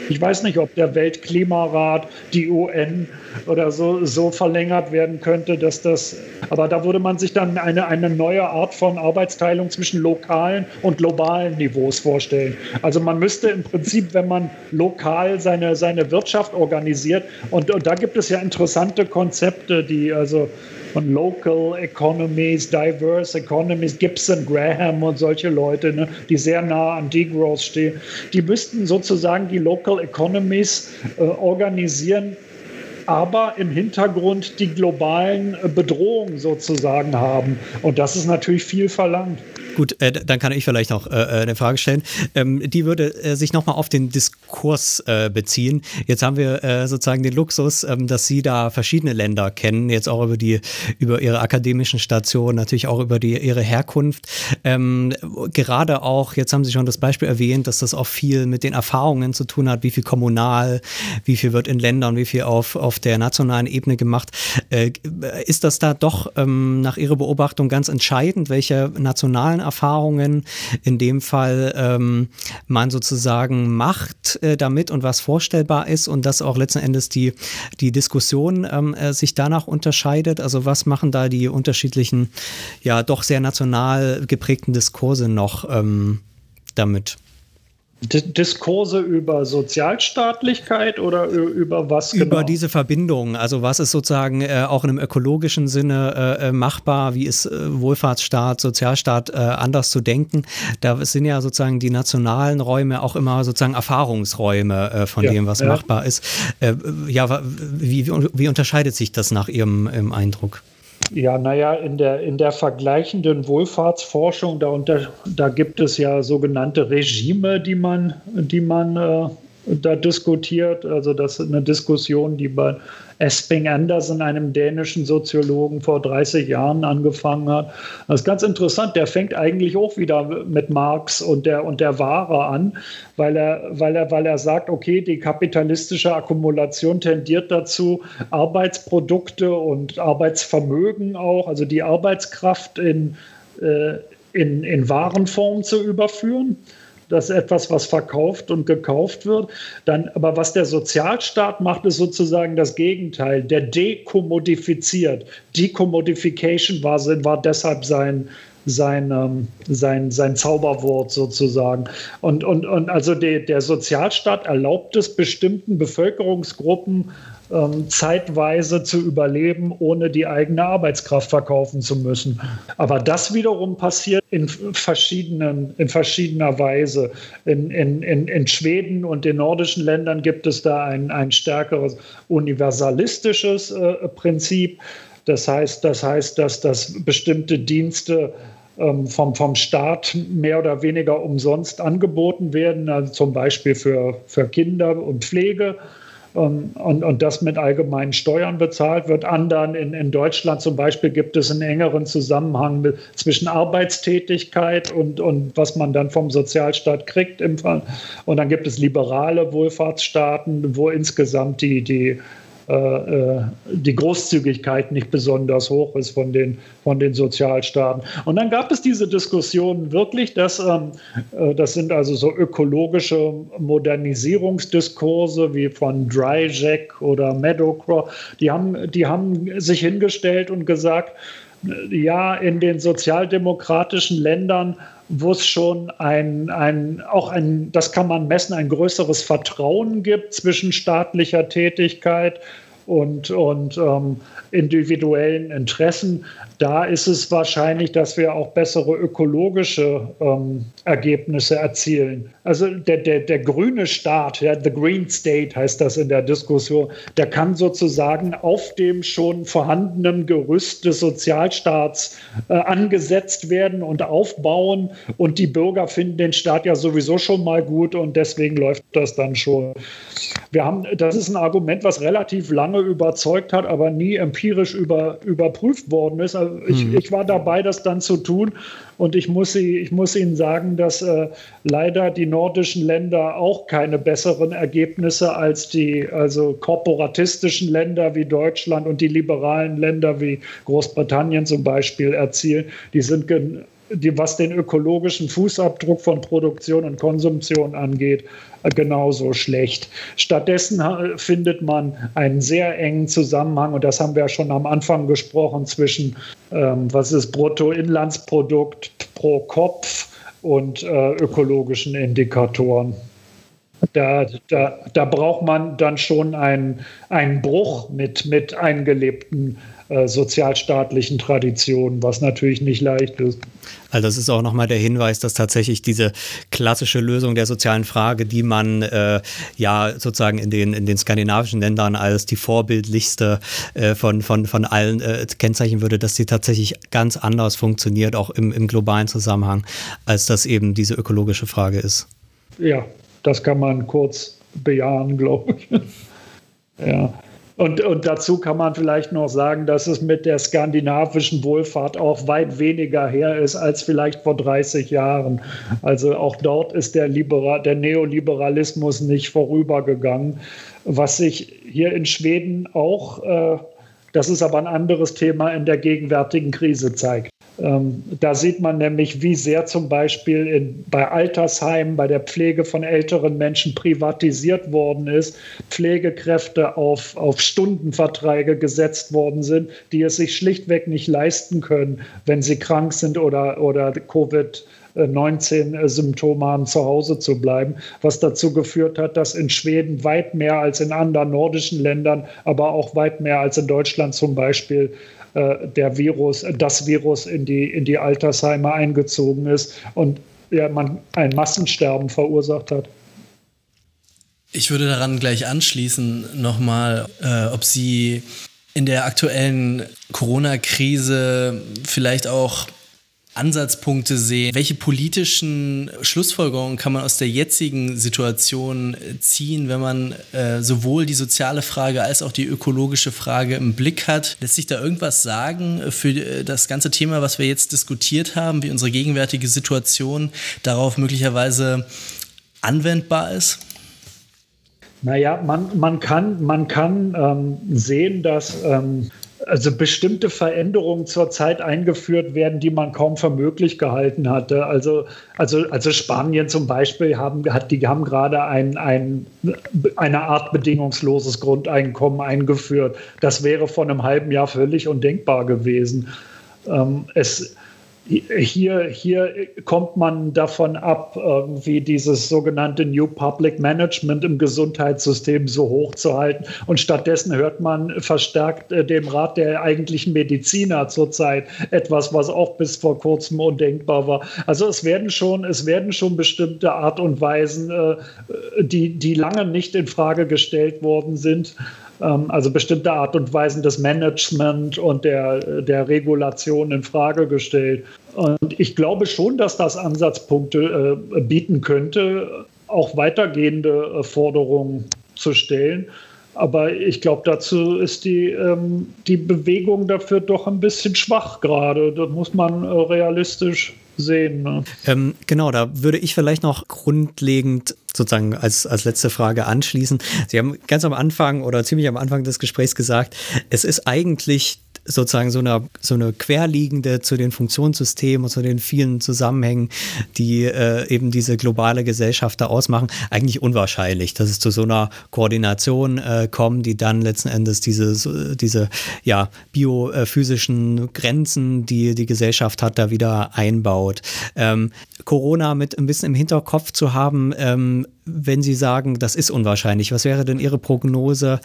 Ich weiß nicht, ob der Weltklimarat, die UN oder so, so verlängert werden könnte, dass das, aber da würde man sich dann eine, eine neue Art von Arbeitsteilung zwischen lokalen und globalen Niveaus vorstellen. Also man müsste im Prinzip, wenn man lokal seine, seine Wirtschaft organisiert, und, und da gibt es ja interessante Konzepte, die also von Local Economies, Diverse Economies, Gibson Graham und solche Leute, ne, die sehr nah an Degrowth stehen, die müssten sozusagen die Local Economies äh, organisieren, aber im Hintergrund die globalen äh, Bedrohungen sozusagen haben. Und das ist natürlich viel verlangt. Gut, äh, dann kann ich vielleicht noch äh, äh eine Frage stellen. Ähm, die würde äh, sich nochmal auf den Diskurs äh, beziehen. Jetzt haben wir äh, sozusagen den Luxus, ähm, dass Sie da verschiedene Länder kennen, jetzt auch über die über Ihre akademischen Stationen, natürlich auch über die Ihre Herkunft. Ähm, gerade auch, jetzt haben Sie schon das Beispiel erwähnt, dass das auch viel mit den Erfahrungen zu tun hat, wie viel kommunal, wie viel wird in Ländern, wie viel auf, auf der nationalen Ebene gemacht. ist das da doch ähm, nach Ihrer Beobachtung ganz entscheidend, welche nationalen Erfahrungen in dem Fall ähm, man sozusagen macht äh, damit und was vorstellbar ist und dass auch letzten Endes die, die Diskussion ähm, äh, sich danach unterscheidet. Also was machen da die unterschiedlichen, ja doch sehr national geprägten Diskurse noch ähm, damit? Diskurse über Sozialstaatlichkeit oder über was genau? Über diese Verbindung. Also was ist sozusagen äh, auch in einem ökologischen Sinne äh, äh, machbar? Wie ist äh, Wohlfahrtsstaat, Sozialstaat äh, anders zu denken? Da sind ja sozusagen die nationalen Räume auch immer sozusagen Erfahrungsräume äh, von ja, dem, was ja. machbar ist. ja, wie, wie, unterscheidet sich das nach Ihrem, Ihrem Eindruck? Ja, naja, in der, in der vergleichenden Wohlfahrtsforschung, da, unter, da gibt es ja sogenannte Regime, die man, die man äh, da diskutiert. Also das ist eine Diskussion, die bei Esping Anderson, einem dänischen Soziologen, vor 30 Jahren angefangen hat. Das ist ganz interessant. Der fängt eigentlich auch wieder mit Marx und der, und der Ware an, weil er, weil, er, weil er sagt, okay, die kapitalistische Akkumulation tendiert dazu, Arbeitsprodukte und Arbeitsvermögen auch, also die Arbeitskraft in, äh, in, in Warenform zu überführen. Das ist etwas, was verkauft und gekauft wird. Dann, aber was der Sozialstaat macht, ist sozusagen das Gegenteil. Der dekommodifiziert. Decommodification war, war deshalb sein, sein, ähm, sein, sein Zauberwort sozusagen. Und, und, und also die, der Sozialstaat erlaubt es bestimmten Bevölkerungsgruppen, ähm, zeitweise zu überleben, ohne die eigene Arbeitskraft verkaufen zu müssen. Aber das wiederum passiert in, verschiedenen, in verschiedener Weise. In, in, in, in Schweden und den nordischen Ländern gibt es da ein, ein stärkeres universalistisches äh, Prinzip. Das heißt, das heißt, dass das bestimmte Dienste ähm, vom, vom Staat mehr oder weniger umsonst angeboten werden, also zum Beispiel für, für Kinder und Pflege und, und das mit allgemeinen Steuern bezahlt wird. Anderen in, in Deutschland zum Beispiel gibt es einen engeren Zusammenhang mit, zwischen Arbeitstätigkeit und, und was man dann vom Sozialstaat kriegt. Im Fall. Und dann gibt es liberale Wohlfahrtsstaaten, wo insgesamt die, die die Großzügigkeit nicht besonders hoch ist von den, von den Sozialstaaten. Und dann gab es diese Diskussion wirklich, dass ähm, äh, das sind also so ökologische Modernisierungsdiskurse wie von Dryjack oder Meadowcroft, die haben, die haben sich hingestellt und gesagt, ja, in den sozialdemokratischen Ländern wo es schon ein, ein, auch ein, das kann man messen, ein größeres Vertrauen gibt zwischen staatlicher Tätigkeit und, und ähm, individuellen Interessen, da ist es wahrscheinlich, dass wir auch bessere ökologische ähm, Ergebnisse erzielen. Also der, der, der grüne Staat, ja, the Green State heißt das in der Diskussion, der kann sozusagen auf dem schon vorhandenen Gerüst des Sozialstaats äh, angesetzt werden und aufbauen. Und die Bürger finden den Staat ja sowieso schon mal gut und deswegen läuft das dann schon. Wir haben, das ist ein Argument, was relativ lange überzeugt hat, aber nie empirisch über, überprüft worden ist. Also ich, mhm. ich war dabei, das dann zu tun. Und ich muss, ich muss Ihnen sagen, dass äh, leider die nordischen Länder auch keine besseren Ergebnisse als die also korporatistischen Länder wie Deutschland und die liberalen Länder wie Großbritannien zum Beispiel erzielen. Die sind die, was den ökologischen Fußabdruck von Produktion und Konsumption angeht, genauso schlecht. Stattdessen findet man einen sehr engen Zusammenhang, und das haben wir ja schon am Anfang gesprochen, zwischen ähm, was ist Bruttoinlandsprodukt pro Kopf und äh, ökologischen Indikatoren. Da, da, da braucht man dann schon einen, einen Bruch mit, mit eingelebten äh, sozialstaatlichen Traditionen, was natürlich nicht leicht ist. Also das ist auch nochmal der Hinweis, dass tatsächlich diese klassische Lösung der sozialen Frage, die man äh, ja sozusagen in den, in den skandinavischen Ländern als die vorbildlichste äh, von, von, von allen äh, kennzeichnen würde, dass sie tatsächlich ganz anders funktioniert, auch im, im globalen Zusammenhang, als das eben diese ökologische Frage ist. Ja, das kann man kurz bejahen, glaube ich. ja. Und, und dazu kann man vielleicht noch sagen, dass es mit der skandinavischen Wohlfahrt auch weit weniger her ist als vielleicht vor 30 Jahren. Also auch dort ist der, Liberal, der Neoliberalismus nicht vorübergegangen. Was sich hier in Schweden auch, äh, das ist aber ein anderes Thema, in der gegenwärtigen Krise zeigt. Ähm, da sieht man nämlich, wie sehr zum Beispiel in, bei Altersheimen, bei der Pflege von älteren Menschen privatisiert worden ist, Pflegekräfte auf, auf Stundenverträge gesetzt worden sind, die es sich schlichtweg nicht leisten können, wenn sie krank sind oder, oder Covid 19 Symptome haben, zu Hause zu bleiben, was dazu geführt hat, dass in Schweden weit mehr als in anderen nordischen Ländern, aber auch weit mehr als in Deutschland zum Beispiel der Virus, das Virus in die, in die Altersheime eingezogen ist und ja, man ein Massensterben verursacht hat. Ich würde daran gleich anschließen nochmal, äh, ob Sie in der aktuellen Corona-Krise vielleicht auch Ansatzpunkte sehen? Welche politischen Schlussfolgerungen kann man aus der jetzigen Situation äh, ziehen, wenn man äh, sowohl die soziale Frage als auch die ökologische Frage im Blick hat? Lässt sich da irgendwas sagen für äh, das ganze Thema, was wir jetzt diskutiert haben, wie unsere gegenwärtige Situation darauf möglicherweise anwendbar ist? Naja, man, man kann, man kann ähm, sehen, dass ähm, also bestimmte Veränderungen zurzeit eingeführt werden, die man kaum für möglich gehalten hatte. Also, also, also Spanien zum Beispiel haben, hat, die haben gerade ein, ein, eine Art bedingungsloses Grundeinkommen eingeführt. Das wäre vor einem halben Jahr völlig undenkbar gewesen. Ähm, es, hier, hier kommt man davon ab, irgendwie dieses sogenannte New Public Management im Gesundheitssystem so hoch zu halten. Und stattdessen hört man verstärkt äh, dem Rat der eigentlichen Mediziner zurzeit etwas, was auch bis vor kurzem undenkbar war. Also es werden schon, es werden schon bestimmte Art und Weisen, äh, die, die lange nicht in Frage gestellt worden sind, ähm, also bestimmte Art und Weisen des Management und der, der Regulation in Frage gestellt. Und ich glaube schon, dass das Ansatzpunkte äh, bieten könnte, auch weitergehende äh, Forderungen zu stellen. Aber ich glaube, dazu ist die, ähm, die Bewegung dafür doch ein bisschen schwach gerade. Das muss man äh, realistisch sehen. Ne? Ähm, genau, da würde ich vielleicht noch grundlegend sozusagen als, als letzte Frage anschließen. Sie haben ganz am Anfang oder ziemlich am Anfang des Gesprächs gesagt, es ist eigentlich sozusagen so eine, so eine querliegende zu den Funktionssystemen und zu den vielen Zusammenhängen, die äh, eben diese globale Gesellschaft da ausmachen, eigentlich unwahrscheinlich, dass es zu so einer Koordination äh, kommt, die dann letzten Endes diese, diese ja, biophysischen Grenzen, die die Gesellschaft hat, da wieder einbaut. Ähm, Corona mit ein bisschen im Hinterkopf zu haben, ähm, wenn Sie sagen, das ist unwahrscheinlich, was wäre denn Ihre Prognose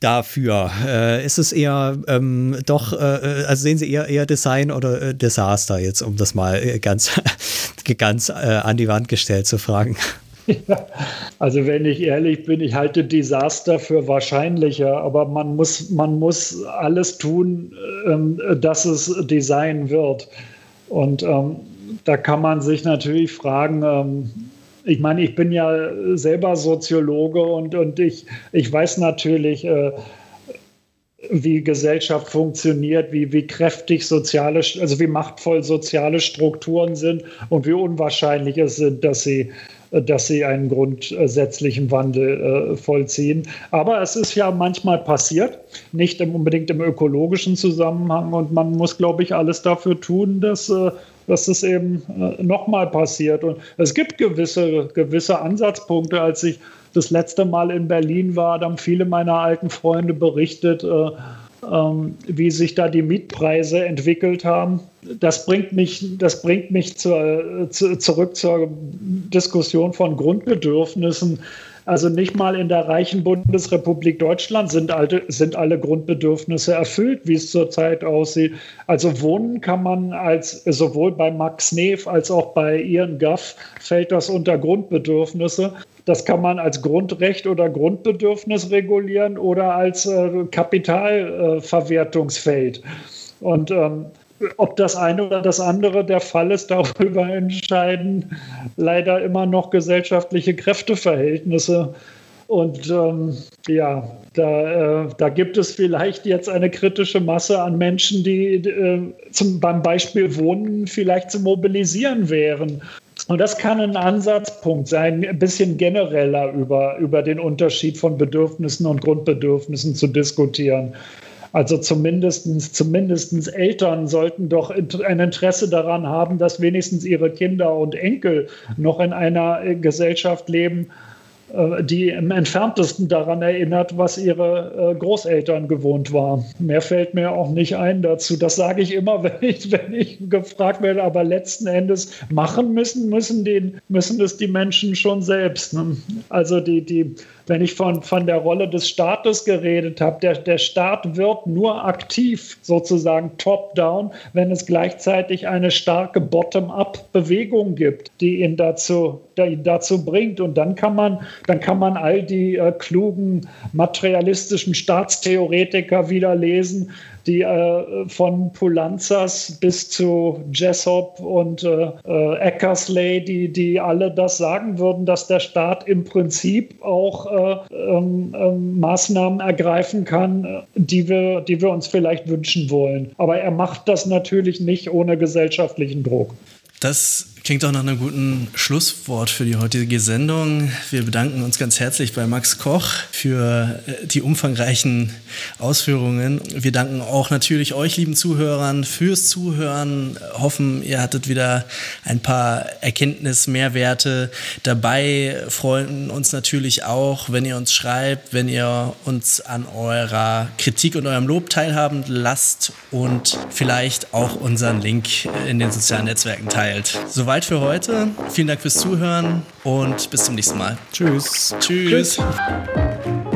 dafür? Äh, ist es eher ähm, doch, äh, also sehen Sie eher, eher Design oder äh, Desaster jetzt, um das mal äh, ganz, ganz äh, an die Wand gestellt zu fragen? Ja, also wenn ich ehrlich bin, ich halte Desaster für wahrscheinlicher, aber man muss, man muss alles tun, ähm, dass es Design wird. Und ähm, da kann man sich natürlich fragen, ähm, ich meine, ich bin ja selber Soziologe und, und ich, ich weiß natürlich, äh, wie Gesellschaft funktioniert, wie, wie kräftig soziale, also wie machtvoll soziale Strukturen sind und wie unwahrscheinlich es sind, dass sie, dass sie einen grundsätzlichen Wandel äh, vollziehen. Aber es ist ja manchmal passiert, nicht im, unbedingt im ökologischen Zusammenhang und man muss, glaube ich, alles dafür tun, dass äh, dass es eben äh, nochmal passiert. Und es gibt gewisse, gewisse Ansatzpunkte. Als ich das letzte Mal in Berlin war, haben viele meiner alten Freunde berichtet, äh, ähm, wie sich da die Mietpreise entwickelt haben. Das bringt mich, das bringt mich zur, zu, zurück zur Diskussion von Grundbedürfnissen. Also nicht mal in der reichen Bundesrepublik Deutschland sind, alte, sind alle Grundbedürfnisse erfüllt, wie es zurzeit aussieht. Also Wohnen kann man als sowohl bei Max Neef als auch bei Ian Gaff fällt das unter Grundbedürfnisse. Das kann man als Grundrecht oder Grundbedürfnis regulieren oder als äh, Kapitalverwertungsfeld. Äh, Und ähm, ob das eine oder das andere der Fall ist, darüber entscheiden leider immer noch gesellschaftliche Kräfteverhältnisse. Und ähm, ja, da, äh, da, gibt es vielleicht jetzt eine kritische Masse an Menschen, die äh, zum, beim Beispiel Wohnen vielleicht zu mobilisieren wären. Und das kann ein Ansatzpunkt sein, ein bisschen genereller über, über den Unterschied von Bedürfnissen und Grundbedürfnissen zu diskutieren. Also zumindest zumindestens Eltern sollten doch ein Interesse daran haben, dass wenigstens ihre Kinder und Enkel noch in einer Gesellschaft leben, äh, die im entferntesten daran erinnert, was ihre äh, Großeltern gewohnt waren. Mehr fällt mir auch nicht ein dazu. Das sage ich immer, wenn ich, wenn ich gefragt werde, aber letzten Endes machen müssen, müssen, den, müssen es die Menschen schon selbst. Ne? Also die, die, wenn ich von, von der Rolle des Staates geredet habe, der, der Staat wird nur aktiv, sozusagen top-down, wenn es gleichzeitig eine starke Bottom-up-Bewegung gibt, die ihn dazu, die ihn dazu bringt. Und dann kann man, dann kann man all die äh, klugen materialistischen Staatstheoretiker wieder lesen, die äh, von Pulanzas bis zu Jessop und äh, äh, Eckersley, die, die alle das sagen würden, dass der Staat im Prinzip auch äh, ähm, ähm, Maßnahmen ergreifen kann, die wir, die wir uns vielleicht wünschen wollen. Aber er macht das natürlich nicht ohne gesellschaftlichen Druck. Das Klingt doch nach einem guten Schlusswort für die heutige Sendung. Wir bedanken uns ganz herzlich bei Max Koch für äh, die umfangreichen Ausführungen. Wir danken auch natürlich euch, lieben Zuhörern, fürs Zuhören. Hoffen, ihr hattet wieder ein paar Erkenntnismehrwerte dabei. Freuen uns natürlich auch, wenn ihr uns schreibt, wenn ihr uns an eurer Kritik und eurem Lob teilhaben lasst und vielleicht auch unseren Link in den sozialen Netzwerken teilt. Soweit soweit für heute. Vielen Dank fürs Zuhören und bis zum nächsten Mal. Tschüss. Tschüss. Tschüss.